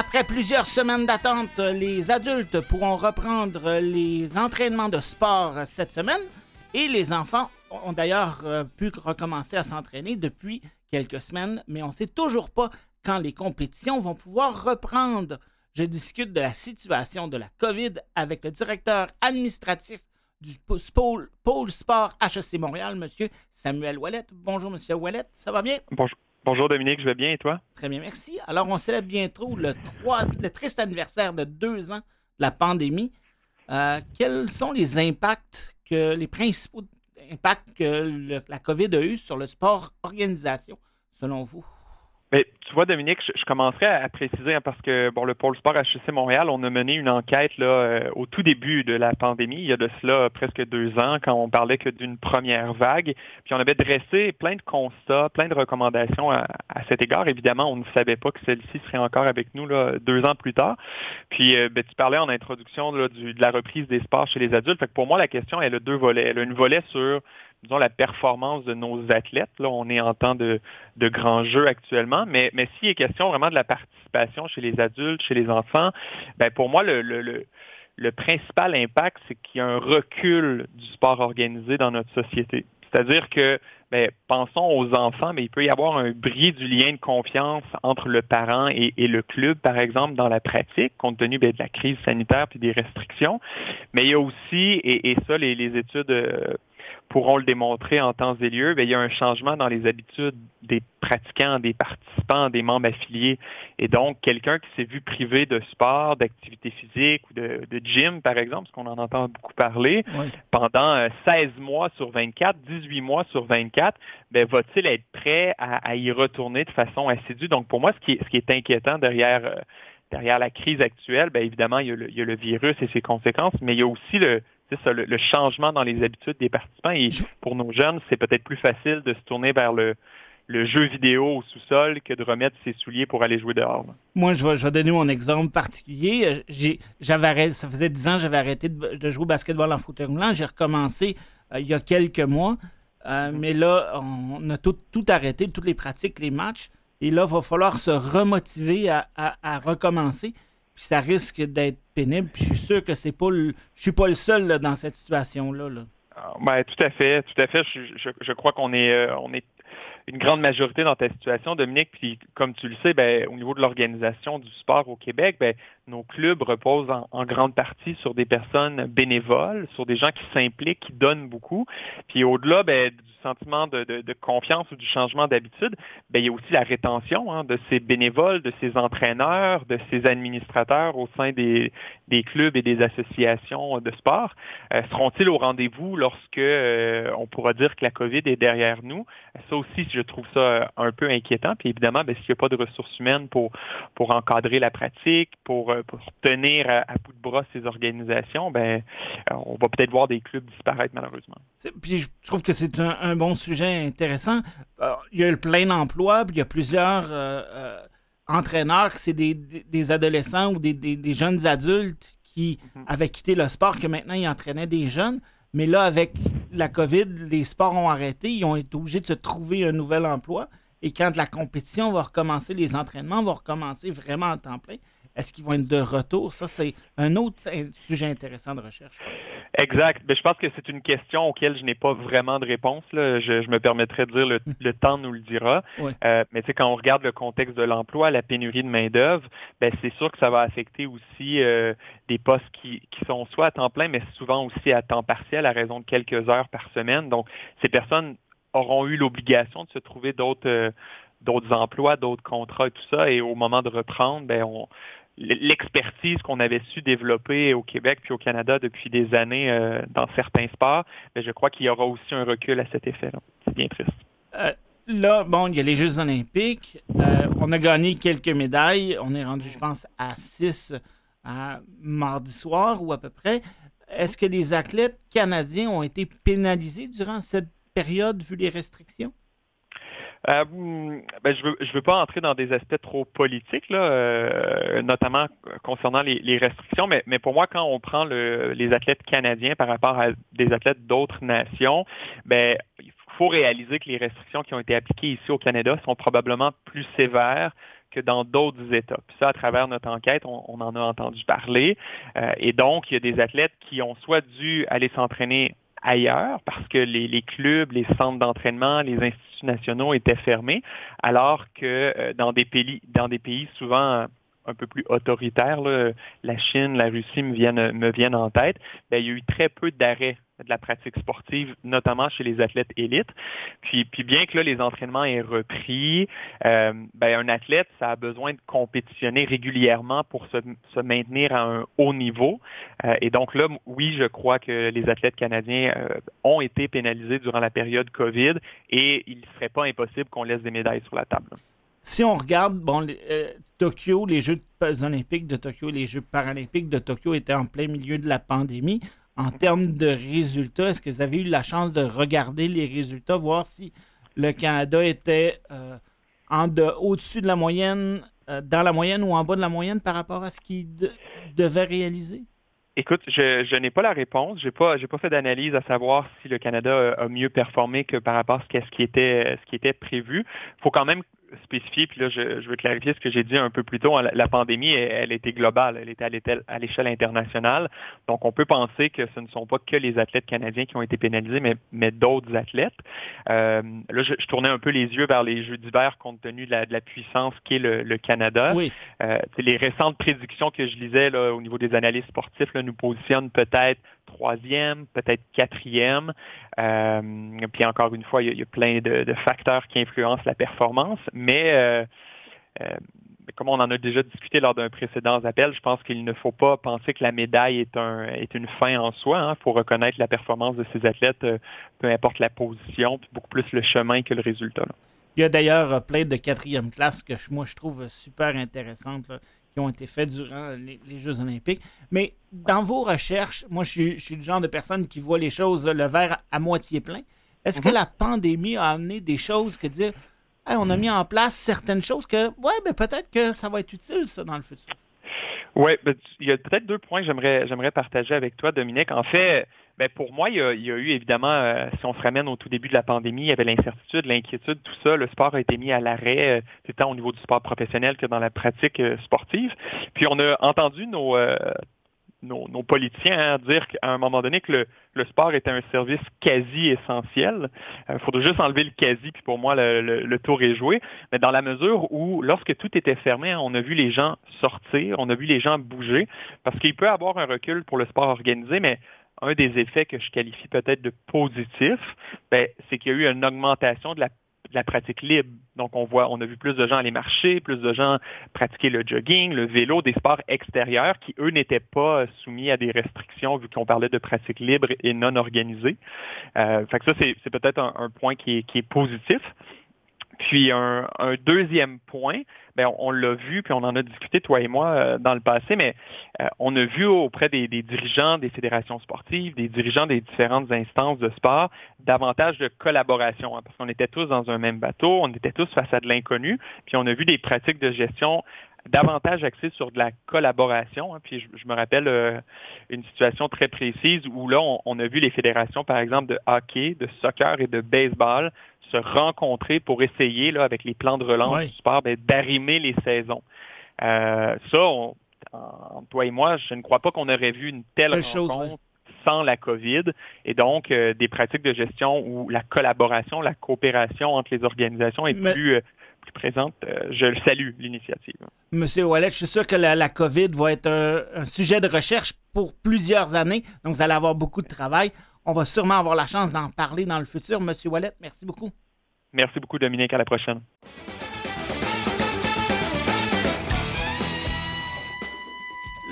Après plusieurs semaines d'attente, les adultes pourront reprendre les entraînements de sport cette semaine et les enfants ont d'ailleurs euh, pu recommencer à s'entraîner depuis quelques semaines, mais on ne sait toujours pas quand les compétitions vont pouvoir reprendre. Je discute de la situation de la COVID avec le directeur administratif du pôle, sport HEC Montréal, M. Samuel Wallet. Bonjour, M. Wallet, ça va bien? Bonjour. Bonjour Dominique, je vais bien et toi? Très bien, merci. Alors, on célèbre bientôt le, le triste anniversaire de deux ans de la pandémie. Euh, quels sont les impacts, que les principaux impacts que la COVID a eu sur le sport organisation, selon vous? Mais tu vois, Dominique, je, commencerai à, préciser hein, parce que bon, le pôle sport HEC Montréal, on a mené une enquête là euh, au tout début de la pandémie, il y a de cela presque deux ans, quand on parlait que d'une première vague. Puis on avait dressé plein de constats, plein de recommandations à, cet égard. Évidemment, on ne savait pas que celle-ci serait encore avec nous là, deux ans plus tard. Puis euh, ben, tu parlais en introduction là, du, de la reprise des sports chez les adultes. Fait que pour moi, la question, elle a deux volets. Elle a une volet sur disons, la performance de nos athlètes. Là, on est en temps de, de grands jeux actuellement, mais, mais s'il est question vraiment de la participation chez les adultes, chez les enfants, ben pour moi, le, le, le, principal impact, c'est qu'il y a un recul du sport organisé dans notre société. C'est-à-dire que, ben, pensons aux enfants, mais il peut y avoir un bris du lien de confiance entre le parent et, et le club, par exemple, dans la pratique, compte tenu ben, de la crise sanitaire puis des restrictions. Mais il y a aussi, et, et ça, les, les études euh, pourront le démontrer en temps et lieu, bien, il y a un changement dans les habitudes des pratiquants, des participants, des membres affiliés. Et donc, quelqu'un qui s'est vu privé de sport, d'activité physique ou de, gym, par exemple, parce qu'on en entend beaucoup parler, pendant 16 euh, mois sur 24, 18 mois sur 24, bien, va-t-il être prêt à, y retourner de façon assidue? Donc, pour moi, ce qui est, ce qui est inquiétant derrière... Euh, derrière la crise actuelle, bien évidemment, il y, a le, il y, a le, virus et ses conséquences, mais il y a aussi le, le, changement dans les habitudes des participants. Et pour nos jeunes, c'est peut-être plus facile de se tourner vers le, jeu vidéo au sous-sol que de remettre ses souliers pour aller jouer dehors. Moi, je vais, donner mon exemple particulier. J'avais ça faisait dix ans que j'avais arrêté de, jouer au basketball en fauteuil roulant. J'ai recommencé euh, il y a quelques mois. Euh, mais là, on a tout, arrêté, toutes les pratiques, les matchs. Et là, il va falloir se remotiver à recommencer ça risque d'être pénible. Puis je suis sûr que c'est pas je suis pas le seul dans cette situation-là. Là. Ah, ben, tout à fait, tout à fait. Je, je, crois qu'on est, euh, on est une grande majorité dans ta situation, Dominique. Puis comme tu le sais, ben, au niveau de l'organisation du sport au Québec, ben, nos clubs reposent en, grande partie sur des personnes bénévoles, sur des gens qui s'impliquent, qui donnent beaucoup. Puis au-delà ben, du sentiment de, confiance ou du changement d'habitude, ben, il y a aussi la rétention hein, de ces bénévoles, de ces entraîneurs, de ces administrateurs au sein des, des clubs et des associations de sport. Euh, seront-ils au rendez-vous lorsque euh, on pourra dire que la COVID est derrière nous? Ça aussi, je trouve ça un peu inquiétant. Puis évidemment, ben, s'il n'y a pas de ressources humaines pour, pour encadrer la pratique, pour, euh, pour tenir à, bout de bras ces organisations, ben, on va peut-être voir des clubs disparaître malheureusement. Puis je trouve que c'est un, bon sujet intéressant. il y a le plein emploi, puis il y a plusieurs entraîneurs, c'est des, des, adolescents ou des, des, jeunes adultes qui mhm. avaient quitté le sport, que maintenant ils entraînaient des jeunes. Mais là, avec la COVID, les sports ont arrêté. Ils ont été obligés de se trouver un nouvel emploi. Et quand la compétition va recommencer, les entraînements vont recommencer vraiment en temps plein. Est-ce qu'ils vont être de retour? Ça, c'est un autre sujet intéressant de recherche. Exact. Mais je pense que c'est une question auquel je n'ai pas vraiment de réponse. Je, me permettrai de dire le, le temps nous le dira. Euh, mais quand on regarde le contexte de l'emploi, la pénurie de main-d'œuvre, ben, c'est sûr que ça va affecter aussi euh, des postes qui, qui sont soit à temps plein, mais souvent aussi à temps partiel à raison de quelques heures par semaine. Donc, ces personnes auront eu l'obligation de se trouver d'autres euh, d'autres emplois, d'autres contrats et tout ça. Et au moment de reprendre, ben on, l'expertise qu'on avait su développer au Québec puis au Canada depuis des années euh, dans certains sports, je crois qu'il y aura aussi un recul à cet effet-là. C'est bien triste. Euh, là, bon, il y a les Jeux olympiques. Euh, on a gagné quelques médailles. On est rendu, je pense, à 6 à mardi soir ou à peu près. Est-ce que les athlètes canadiens ont été pénalisés durant cette période vu les restrictions? Euh, ben, je veux je veux pas entrer dans des aspects trop politiques là, euh, notamment concernant les, restrictions, mais, mais pour moi quand on prend le, les athlètes canadiens par rapport à des athlètes d'autres nations, ben il faut réaliser que les restrictions qui ont été appliquées ici au Canada sont probablement plus sévères que dans d'autres États. Puis ça, à travers notre enquête, on, en a entendu parler. Euh, et donc, il y a des athlètes qui ont soit dû aller s'entraîner ailleurs parce que les, clubs, les centres d'entraînement, les instituts nationaux étaient fermés, alors que euh, dans des pays, dans des pays souvent un peu plus autoritaires, la Chine, la Russie me viennent, me viennent en tête, bien, il y a eu très peu d'arrêts de la pratique sportive, notamment chez les athlètes élites. Puis, puis bien que là, les entraînements aient repris, euh, ben, un athlète, ça a besoin de compétitionner régulièrement pour se, maintenir à un haut niveau. Euh, et donc là, oui, je crois que les athlètes canadiens euh, ont été pénalisés durant la période COVID et il ne serait pas impossible qu'on laisse des médailles sur la table. Si on regarde, bon, Tokyo, les Jeux olympiques de Tokyo, les Jeux paralympiques de Tokyo étaient en plein milieu de la pandémie en termes de résultats, est-ce que vous avez eu la chance de regarder les résultats, voir si le Canada était euh, en au-dessus de la moyenne, euh, dans la moyenne ou en bas de la moyenne par rapport à ce qu'il devait réaliser? Écoute, je, n'ai pas la réponse. Je n'ai pas, pas fait d'analyse à savoir si le Canada a mieux performé que par rapport à ce qui était, ce qui était prévu. Il faut quand même spécifier, puis là, je, veux clarifier ce que j'ai dit un peu plus tôt. La, pandémie, elle, était globale, elle était à l'échelle internationale. Donc, on peut penser que ce ne sont pas que les athlètes canadiens qui ont été pénalisés, mais, mais d'autres athlètes. Euh, là, je, tournais un peu les yeux vers les Jeux d'hiver compte tenu de la, puissance qu'est le, le, Canada. Oui. Euh, les récentes prédictions que je lisais là, au niveau des analystes sportifs là, nous positionnent peut-être troisième, peut-être quatrième. Euh, puis encore une fois, il y a, plein de, facteurs qui influencent la performance, mais euh, euh, comme on en a déjà discuté lors d'un précédent appel, je pense qu'il ne faut pas penser que la médaille est, un, est une fin en soi. Il hein. faut reconnaître la performance de ces athlètes, peu importe la position, puis beaucoup plus le chemin que le résultat. Il y a d'ailleurs plein de quatrième classe que moi je trouve super intéressantes qui ont été faits durant les, Jeux olympiques. Mais dans vos recherches, moi, je suis, le genre de personne qui voit les choses, le verre à moitié plein. Est-ce que mhm. la pandémie a amené des choses que dire, on a mis en place certaines choses que, ouais, mais peut-être que ça va être utile, ça, dans le futur? Oui, ben, il y a peut-être deux points que j'aimerais partager avec toi, Dominique. En fait, ben pour moi, il y, a, eu évidemment, euh, si on se ramène au tout début de la pandémie, il y avait l'incertitude, l'inquiétude, tout ça. Le sport a été mis à l'arrêt, euh, tant au niveau du sport professionnel que dans la pratique euh, sportive. Puis on a entendu nos, nos, politiciens hein, dire qu'à un moment donné que le, sport était un service quasi essentiel. Il faudrait juste enlever le quasi, puis pour moi, le, tour est joué. Mais dans la mesure où, lorsque tout était fermé, hein, on a vu les gens sortir, on a vu les gens bouger, parce qu'il peut y avoir un recul pour le sport organisé, mais un des effets que je qualifie peut-être de positif, ben, c'est qu'il y a eu une augmentation de la, pratique libre. Donc, on voit, on a vu plus de gens aller marcher, plus de gens pratiquer le jogging, le vélo, des sports extérieurs qui, eux, n'étaient pas soumis à des restrictions vu qu'on parlait de pratique libre et non organisée. Euh, fait que ça, c'est peut-être un, point qui est positif. Puis un, deuxième point, ben on, l'a vu, puis on en a discuté, toi et moi, euh, dans le passé, mais euh, on a vu auprès des, dirigeants des fédérations sportives, des dirigeants des différentes instances de sport, davantage de collaboration, hein, parce qu'on était tous dans un même bateau, on était tous face à de l'inconnu, puis on a vu des pratiques de gestion davantage axées sur de la collaboration. Hein. puis je, me rappelle euh, une situation très précise où là, on, a vu les fédérations, par exemple, de hockey, de soccer et de baseball se rencontrer pour essayer, là, avec les plans de relance du sport, ben, d'arrimer les saisons. Euh, ça, toi et moi, je ne crois pas qu'on aurait vu une telle rencontre sans la COVID. Et donc, euh, des pratiques de gestion où la collaboration, la coopération entre les organisations est plus, euh, plus présente. je le salue, l'initiative. Monsieur Wallet, je suis sûr que la, COVID va être un, sujet de recherche pour plusieurs années. Donc, vous allez avoir beaucoup de travail. On va sûrement avoir la chance d'en parler dans le futur. Monsieur Wallet, merci beaucoup. Merci beaucoup, Dominique. À la prochaine.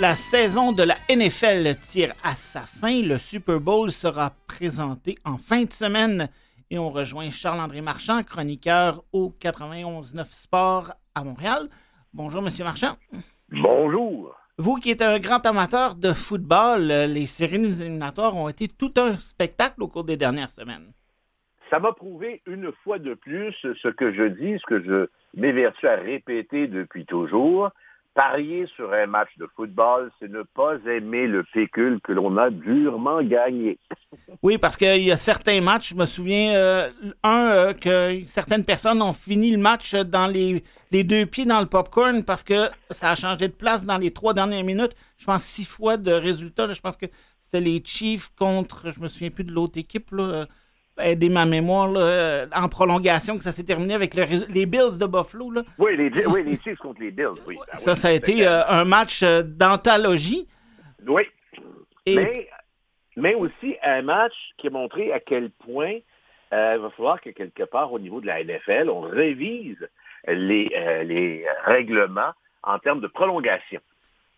La saison de la NFL tire à sa fin. Le Super Bowl sera présenté en fin de semaine Et on rejoint Charles-André Marchand, chroniqueur au 91.9 Sport à Montréal. Bonjour, Monsieur Marchand. Bonjour. Vous qui êtes un grand amateur de football, euh, les séries éliminatoires ont été tout un spectacle au cours des dernières semaines. Ça m'a prouvé une fois de plus ce que je dis, ce que je m'évertue à répéter depuis toujours, Parier sur un match de football, c'est ne pas aimer le pécule que l'on a durement gagné. [LAUGHS] Oui, parce qu'il y a certains matchs, je me souviens, euh, un, euh, que certaines personnes ont fini le match dans les, deux pieds dans le popcorn parce que ça a changé de place dans les trois dernières minutes. Je pense six fois de résultats. je pense que c'était les Chiefs contre, je me souviens plus de l'autre équipe. Là, aider ma mémoire euh, en prolongation, que ça s'est terminé avec les Bills de Buffalo. Oui, les, Chiefs contre les Bills, oui. Ben ça, ça a été euh, un match euh, d'anthologie. Oui. Mais, mais aussi un match qui a montré à quel point il va falloir que quelque part au niveau de la NFL, on révise les, les règlements en termes de prolongation.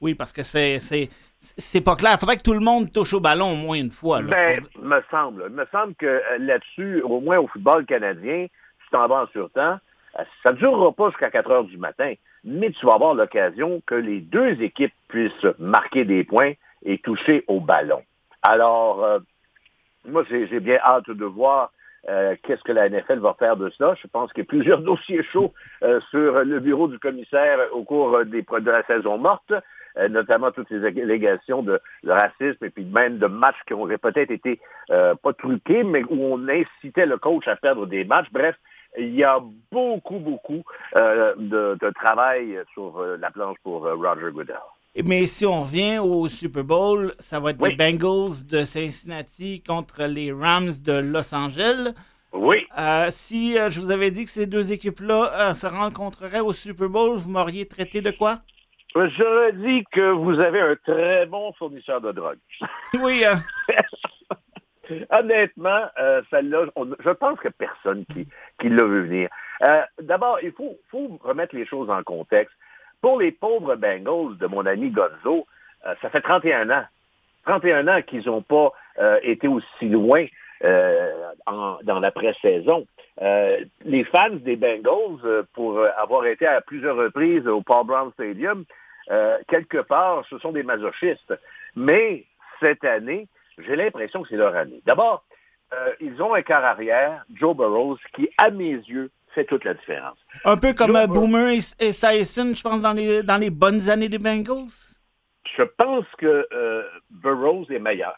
Oui, parce que c'est c'est pas clair. Il faudrait que tout le monde touche au ballon au moins une fois. Là. Ben, me semble. me semble que euh, là-dessus, au moins au football canadien, tu t'en vas en surtemps, euh, ça ne durera pas jusqu'à 4 heures du matin, mais tu vas avoir l'occasion que les deux équipes puissent marquer des points et toucher au ballon. Alors, euh, moi, j'ai bien hâte de voir qu'est-ce que la NFL va faire de ça. Je pense qu'il y a plusieurs [LAUGHS] dossiers chauds sur le bureau du commissaire au cours des, de la saison morte. Euh, notamment toutes ces allégations de, racisme et puis même de matchs qui auraient peut-être été euh, pas truqués, mais où on incitait le coach à perdre des matchs. Bref, il y a beaucoup, beaucoup euh, de, travail sur la planche pour Roger Goodell. Mais si on revient au Super Bowl, ça va être les Bengals de Cincinnati contre les Rams de Los Angeles. Oui. si je vous avais dit que ces deux équipes-là se rencontreraient au Super Bowl, vous m'auriez traité de quoi? J'aurais dit que vous avez un très bon fournisseur de drogue. [LAUGHS] Oui. Hein. [LAUGHS] Honnêtement, euh, celle-là, je pense que personne qui, qui l'a vu venir. Euh, d'abord, il faut, faut, remettre les choses en contexte. Pour les pauvres Bengals de mon ami Gonzo, euh, ça fait 31 ans. 31 ans qu'ils n'ont pas été aussi loin dans la pré-saison. Les fans des Bengals, pour avoir été à plusieurs reprises au Paul Brown Stadium, euh, quelque part, ce sont des masochistes. Mais cette année, j'ai l'impression que c'est leur année. D'abord, euh, ils ont un quart arrière, Joe Burrows, qui, à mes yeux, fait toute la différence. Un peu comme euh, Boomer et, et je pense, dans les, dans les bonnes années des Bengals? Je pense que Burrows est meilleur.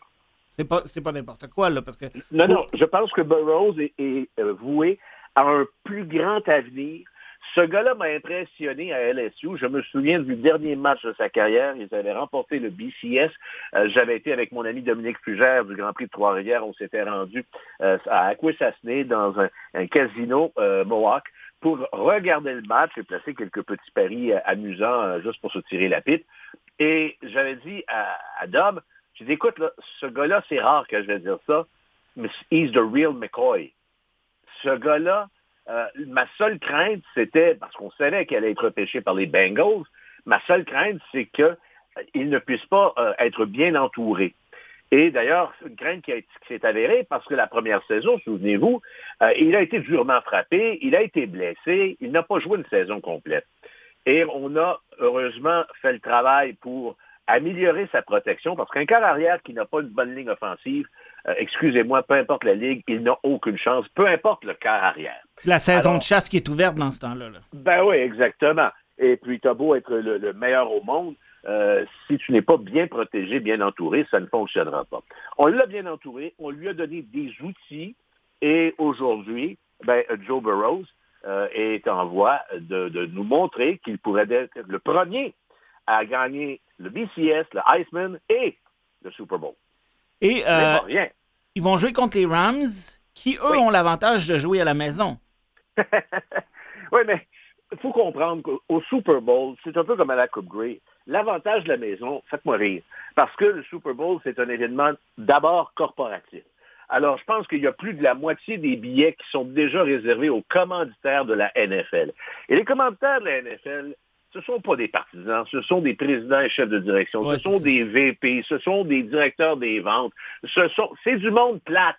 C'est pas, pas n'importe quoi, là, parce que... Non, non, je pense que Burrows est voué à un plus grand avenir ce gars-là m'a impressionné à LSU. Je me souviens du dernier match de sa carrière. Ils avaient remporté le BCS. Euh, j'avais été avec mon ami Dominique Fugère du Grand Prix de Trois-Rivières. On s'était rendu euh, à Akwesasne dans un, casino euh, Mohawk pour regarder le match et placer quelques petits paris amusants juste pour se tirer la pipe. Et j'avais dit à, Dom, j'ai dit, écoute, ce gars-là, c'est rare que je vais dire ça, mais he's the real McCoy. Ce gars-là, euh, ma seule crainte, c'était, parce qu'on savait qu'elle allait être repêchée par les Bengals, ma seule crainte, c'est qu'il euh, ne puisse pas euh, être bien entouré. Et d'ailleurs, c'est une crainte qui, s'est avérée parce que la première saison, souvenez-vous, il a été durement frappé, il a été blessé, il n'a pas joué une saison complète. Et on a heureusement fait le travail pour améliorer sa protection parce qu'un quart arrière qui n'a pas une bonne ligne offensive, euh, excusez-moi, peu importe la ligue, il n'a aucune chance, peu importe le quart arrière. C'est la saison de chasse qui est ouverte dans ce temps-là. Ben oui, exactement. Et puis, tu as beau être le, meilleur au monde, euh, si tu n'es pas bien protégé, bien entouré, ça ne fonctionnera pas. On l'a bien entouré, on lui a donné des outils, et aujourd'hui, ben, Joe Burrows euh, est en voie de, nous montrer qu'il pourrait être le premier à gagner le BCS, le Iceman et le Super Bowl. Et euh, ils vont jouer contre les Rams, qui, eux, ont l'avantage de jouer à la maison. [LAUGHS] oui, mais il faut comprendre qu'au Super Bowl, c'est un peu comme à la Coupe Grey. L'avantage de la maison, faites-moi rire, parce que le Super Bowl, c'est un événement d'abord corporatif. Alors, je pense qu'il y a plus de la moitié des billets qui sont déjà réservés aux commanditaires de la NFL. Et les commanditaires de la NFL, ce ne sont pas des partisans, ce sont des présidents et chefs de direction, ce sont des VP, ce sont des directeurs des ventes, ce sont, c'est du monde plate.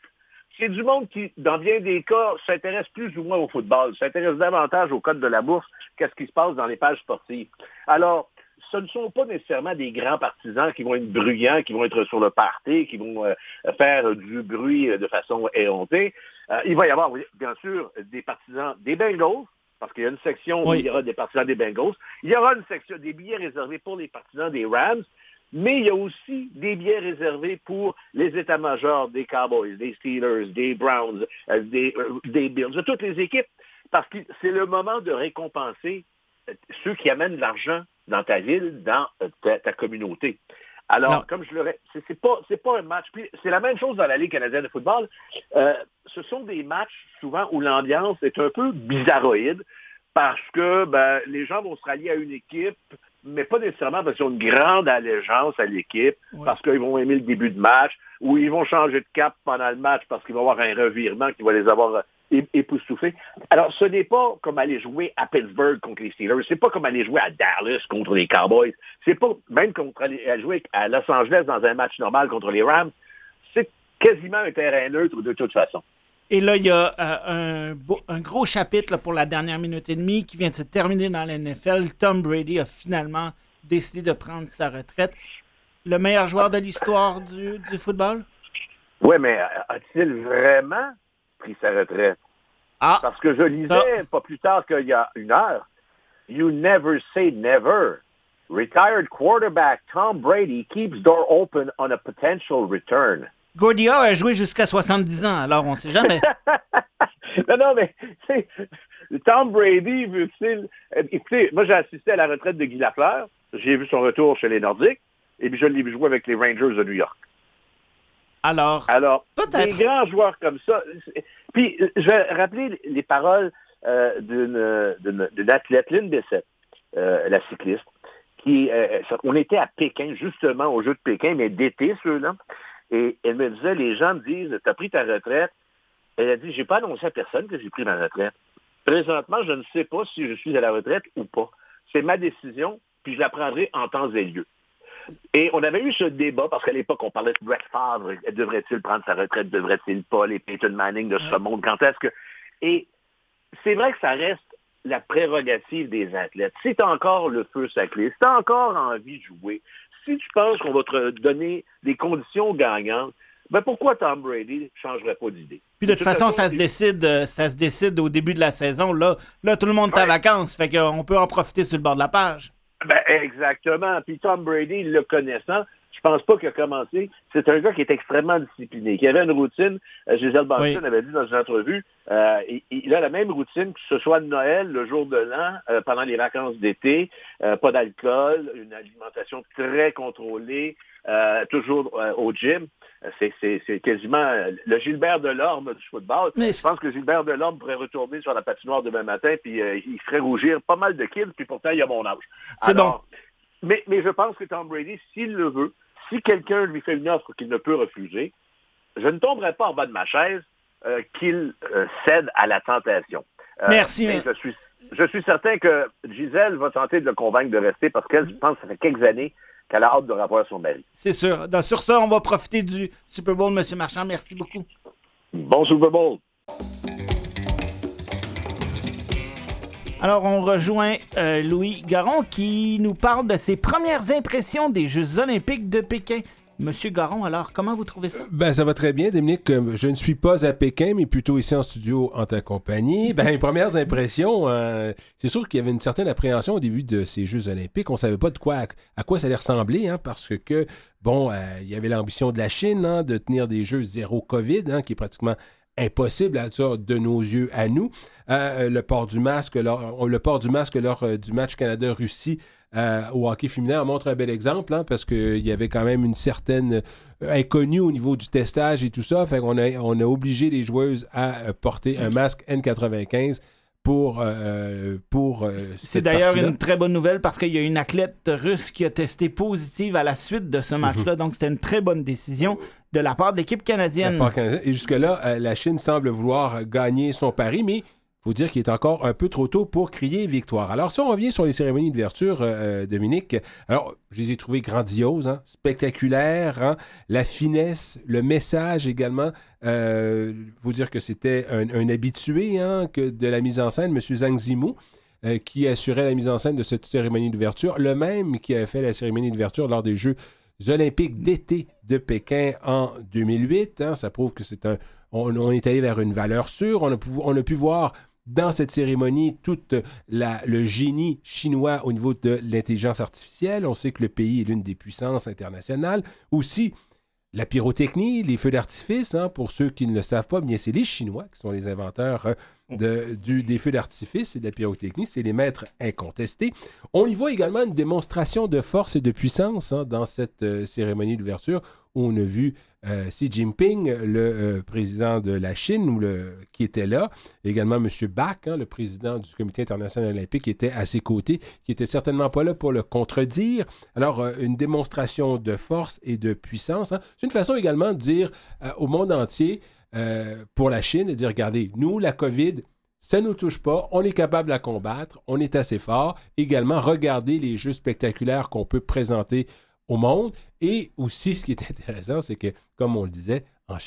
c'est du monde qui, dans bien des cas, s'intéresse plus ou moins au football, s'intéresse davantage au code de la bourse qu'à ce qui se passe dans les pages sportives. Alors, ce ne sont pas nécessairement des grands partisans qui vont être bruyants, qui vont être sur le party, qui vont euh, faire du bruit de façon éhontée. Euh, il va y avoir, bien sûr, des partisans des Bengals, parce qu'il y a une section où il y aura des partisans des Bengals. Il y aura une section des billets réservés pour les partisans des Rams, mais il y a aussi des billets réservés pour les états-majors des Cowboys, des Steelers, des Browns, euh, des, des Bills, de toutes les équipes, parce que c'est le moment de récompenser ceux qui amènent de l'argent dans ta ville, dans euh, ta, communauté. Alors, comme je le c'est, c'est pas c'est pas un match. c'est la même chose dans la Ligue canadienne de football. Euh, ce sont des matchs souvent où l'ambiance est un peu bizarroïde parce que ben, les gens vont se rallier à une équipe, mais pas nécessairement parce qu'ils ont une grande allégeance à l'équipe, parce qu'ils vont aimer le début de match, ou ils vont changer de cap pendant le match parce qu'ils vont avoir un revirement qui va les avoir époustouflés. Alors, ce n'est pas comme aller jouer à Pittsburgh contre les Steelers. C'est pas comme aller jouer à Dallas contre les Cowboys. C'est pas même contre aller jouer à Los Angeles dans un match normal contre les Rams. C'est quasiment un terrain neutre de toute façon. Et là, il y a euh, un, gros chapitre pour la dernière minute et demie qui vient de se terminer dans la NFL. Tom Brady a finalement décidé de prendre sa retraite. Le meilleur joueur de l'histoire du, du football? Oui, mais a-t-il vraiment pris sa retraite. Ah, Parce que je lisais pas plus tard qu'il y a une heure, You never say never. Retired quarterback Tom Brady keeps door open on a potential return. Gordia a joué jusqu'à 70 ans, alors on ne sait jamais. [LAUGHS] non, non, mais Tom Brady veut-il... Écoutez, moi j'ai assisté à la retraite de Guy Lafleur, j'ai vu son retour chez les Nordiques, et puis je l'ai vu jouer avec les Rangers de New York. Alors, Alors des grands joueurs comme ça. Puis, je vais rappeler les paroles euh, d'une athlète, Lynn Bessette, euh, la cycliste, qui, euh, on était à Pékin, justement, au Jeu de Pékin, mais d'été, ceux-là. Et elle me disait, les gens me disent, tu as pris ta retraite. Elle a dit, j'ai pas annoncé à personne que j'ai pris ma retraite. Présentement, je ne sais pas si je suis à la retraite ou pas. C'est ma décision, puis je la prendrai en temps et lieu. Et on avait eu ce débat, parce qu'à l'époque, on parlait de Brett Favre, devrait-il prendre sa retraite, devrait-il pas, les Peyton Manning de ce monde, quand est-ce que... Et c'est vrai que ça reste la prérogative des athlètes. Si tu encore le feu sacré, si tu encore envie de jouer, si tu penses qu'on va te donner des conditions gagnantes, ben pourquoi Tom Brady ne changerait pas d'idée? Puis de toute façon, ça se décide, euh, ça se décide au début de la saison. Là, là tout le monde est en vacances, fait qu'on peut en profiter sur le bord de la page. Ben, exactement. Puis Tom Brady, le connaissant, je pense pas qu'il a commencé. C'est un gars qui est extrêmement discipliné, qui avait une routine. Euh, Gisèle avait dit dans une entrevue, euh, il, a la même routine que ce soit de Noël, le jour de l'an, euh, pendant les vacances d'été, pas d'alcool, une alimentation très contrôlée, toujours au gym c'est quasiment le Gilbert Delorme du football. Je pense que Gilbert Delorme pourrait retourner sur la patinoire demain matin, puis euh, il ferait rougir pas mal de kills, puis pourtant, il a mon âge. C'est bon. Mais, mais je pense que Tom Brady, s'il le veut, si quelqu'un lui fait une offre qu'il ne peut refuser, je ne tomberai pas en bas de ma chaise euh, qu'il euh, cède à la tentation. Merci. je suis, je suis certain que Gisèle va tenter de le convaincre de rester parce qu'elle, pense, ça fait quelques années qu'elle a hâte de revoir son mari. C'est sûr. Sur ça, on va profiter du Super Bowl, M. Marchand. Merci beaucoup. Bon Super Bowl. Alors, on rejoint euh, Louis Garon qui nous parle de ses premières impressions des Jeux olympiques de Pékin. Monsieur Garon, alors, comment vous trouvez ça? Ben, ça va très bien, Dominique. Je ne suis pas à Pékin, mais plutôt ici en studio en ta compagnie. [LAUGHS] Ben, premières impressions, euh, c'est sûr qu'il y avait une certaine appréhension au début de ces Jeux olympiques. On ne savait pas de quoi, à, quoi ça allait ressembler, hein, parce que, bon, euh, il y avait l'ambition de la Chine hein, de tenir des Jeux zéro COVID, hein, qui est pratiquement impossible à ça de nos yeux à nous. Euh, le port du masque, lors, le port du masque lors du match Canada-Russie euh, au hockey féminin montre un bel exemple, hein, parce qu'il y avait quand même une certaine euh, inconnue au niveau du testage et tout ça. Fait qu'on a, on a obligé les joueuses à euh, porter un masque N95 pour, pour C'est d'ailleurs une très bonne nouvelle parce qu'il y a une athlète russe qui a testé positive à la suite de ce match-là. Mhm. Donc, c'était une très bonne décision de la part de l'équipe canadienne. Et jusque-là, la Chine semble vouloir gagner son pari, mais faut dire qu'il est encore un peu trop tôt pour crier victoire. Alors, si on revient sur les cérémonies d'ouverture, euh, Dominique, alors, je les ai trouvées grandioses, hein, spectaculaires, hein, la finesse, le message également. Euh, faut dire que c'était un, habitué hein, de la mise en scène, M. Zhang Zimu. Euh, qui assurait la mise en scène de cette cérémonie d'ouverture, le même qui avait fait la cérémonie d'ouverture lors des Jeux olympiques d'été de Pékin en 2008. Hein. ça prouve que c'est un... On, est allé vers une valeur sûre. On a, pu, on a pu voir dans cette cérémonie tout le génie chinois au niveau de l'intelligence artificielle. On sait que le pays est l'une des puissances internationales. Aussi, la pyrotechnie, les feux d'artifice, hein, pour ceux qui ne le savent pas, bien c'est les Chinois qui sont les inventeurs euh, du, des feux d'artifice et de la pyrotechnie, c'est les maîtres incontestés. On y voit également une démonstration de force et de puissance hein, dans cette euh, cérémonie d'ouverture où on a vu euh, Xi Jinping, le euh, président de la Chine, ou le, qui était là, également M. Bach, hein, le président du Comité international olympique, qui était à ses côtés, qui était certainement pas là pour le contredire. Alors, euh, une démonstration de force et de puissance. Hein. C'est une façon également de dire au monde entier, pour la Chine, de dire, regardez, nous, la COVID, ça ne nous touche pas, on est capable de la combattre, on est assez fort. Également, regardez les jeux spectaculaires qu'on peut présenter au monde. Et aussi, ce qui est [LAUGHS] intéressant, c'est que, comme on le disait, en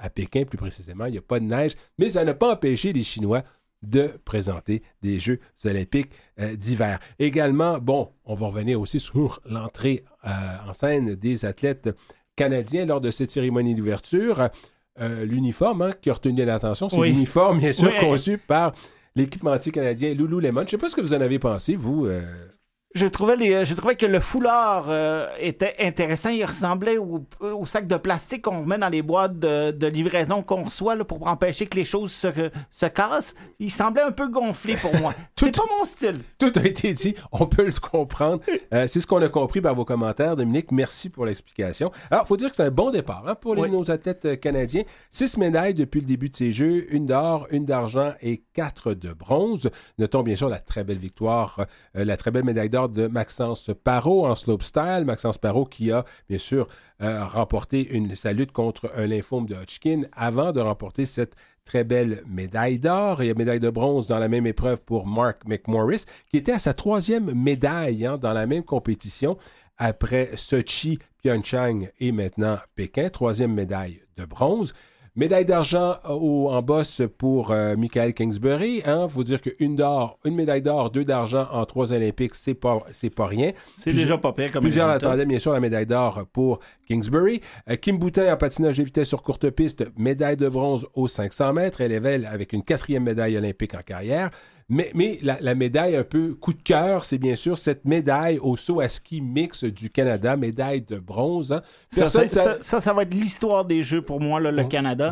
à, Pékin plus précisément, il n'y a pas de neige, mais ça n'a pas empêché les Chinois de présenter des Jeux olympiques euh, d'hiver. Également, bon, on va revenir aussi sur l'entrée euh, en scène des athlètes canadiens lors de cette cérémonie d'ouverture. Euh, l'uniforme hein, qui a retenu l'attention, c'est l'uniforme, bien sûr, conçu par l'équipementier canadien Lululemon. Je ne sais pas ce que vous en avez pensé, vous, je trouvais, les, je trouvais que le foulard euh, était intéressant. Il ressemblait au, sac de plastique qu'on met dans les boîtes de, livraison qu'on reçoit pour empêcher que les choses se, se, cassent. Il semblait un peu gonflé pour moi. [LAUGHS] C'est pas mon style. Tout a été dit. On peut le comprendre. Euh, c'est ce qu'on a compris par vos commentaires. Dominique, merci pour l'explication. Alors, il faut dire que c'est un bon départ hein, pour les, nos athlètes euh, canadiens. Six médailles depuis le début de ces Jeux. Une d'or, une d'argent et quatre de bronze. Notons bien sûr la très belle victoire, la très belle médaille d'or de Maxence Parot en slopestyle. Maxence Parot qui a, bien sûr, euh, remporté une, sa lutte contre un lymphome de Hodgkin avant de remporter cette très belle médaille d'or et médaille de bronze dans la même épreuve pour Mark McMorris, qui était à sa troisième médaille hein, dans la même compétition après Sochi, Pyeongchang et maintenant Pékin, troisième médaille de bronze. Médaille d'argent en boss pour euh, Michael Kingsbury. Il hein. faut dire qu'une d'or, une médaille d'or, deux d'argent en trois Olympiques, c'est pas, c'est pas rien. C'est déjà pas pire comme Plusieurs attendaient bien sûr la médaille d'or pour Kingsbury. Euh, Kim Boutin en patinage de vitesse sur courte piste, médaille de bronze aux 500 mètres. Elle est avec une quatrième médaille olympique en carrière. Mais, mais la, médaille un peu coup de cœur, c'est bien sûr cette médaille au saut à ski mix du Canada, médaille de bronze. Hein. Ça, ça, ça, va être l'histoire des Jeux pour moi, le Canada.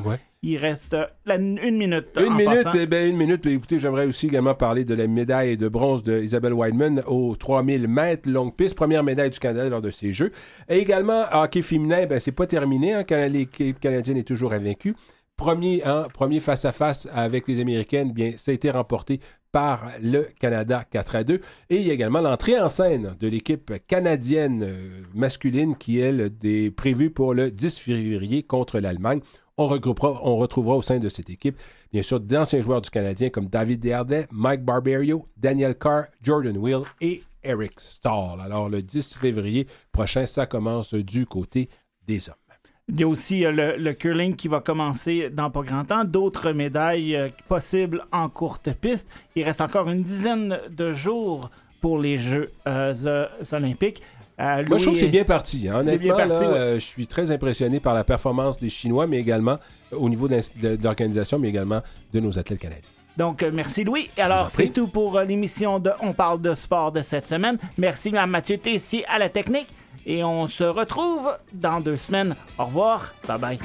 Il reste une minute. Une minute, eh ben, une minute. Écoutez, j'aimerais aussi également parler de la médaille de bronze d'Isabelle Wideman aux 3000 mètres longue piste, première médaille du Canada lors de ces Jeux. Et également, hockey féminin, ben, c'est pas terminé. Hein, L'équipe canadienne est toujours invaincue. Premier, hein, premier face à face avec les Américaines, bien, ça a été remporté par le Canada 4 à 2. Et il y a également l'entrée en scène de l'équipe canadienne euh, masculine qui, elle, est prévue pour le 10 février contre l'Allemagne. On, retrouvera au sein de cette équipe, bien sûr, d'anciens joueurs du Canadien comme David Deshardet, Mike Barberio, Daniel Carr, Jordan Will et Eric Stahl. Alors, le 10 février prochain, ça commence du côté des hommes. Il y a aussi euh, le, curling qui va commencer dans pas grand temps. D'autres médailles euh, possibles en courte piste. Il reste encore une dizaine de jours pour les Jeux euh, olympiques. Moi, je trouve que c'est bien parti. Hein. Honnêtement, je suis très impressionné par la performance des Chinois, mais également au niveau d'organisation, mais également de nos athlètes canadiens. Donc, merci Louis. Alors, c'est tout pour l'émission de On parle de sport de cette semaine. Merci à Mathieu Tessier à la technique et on se retrouve dans deux semaines. Au revoir. Bye bye.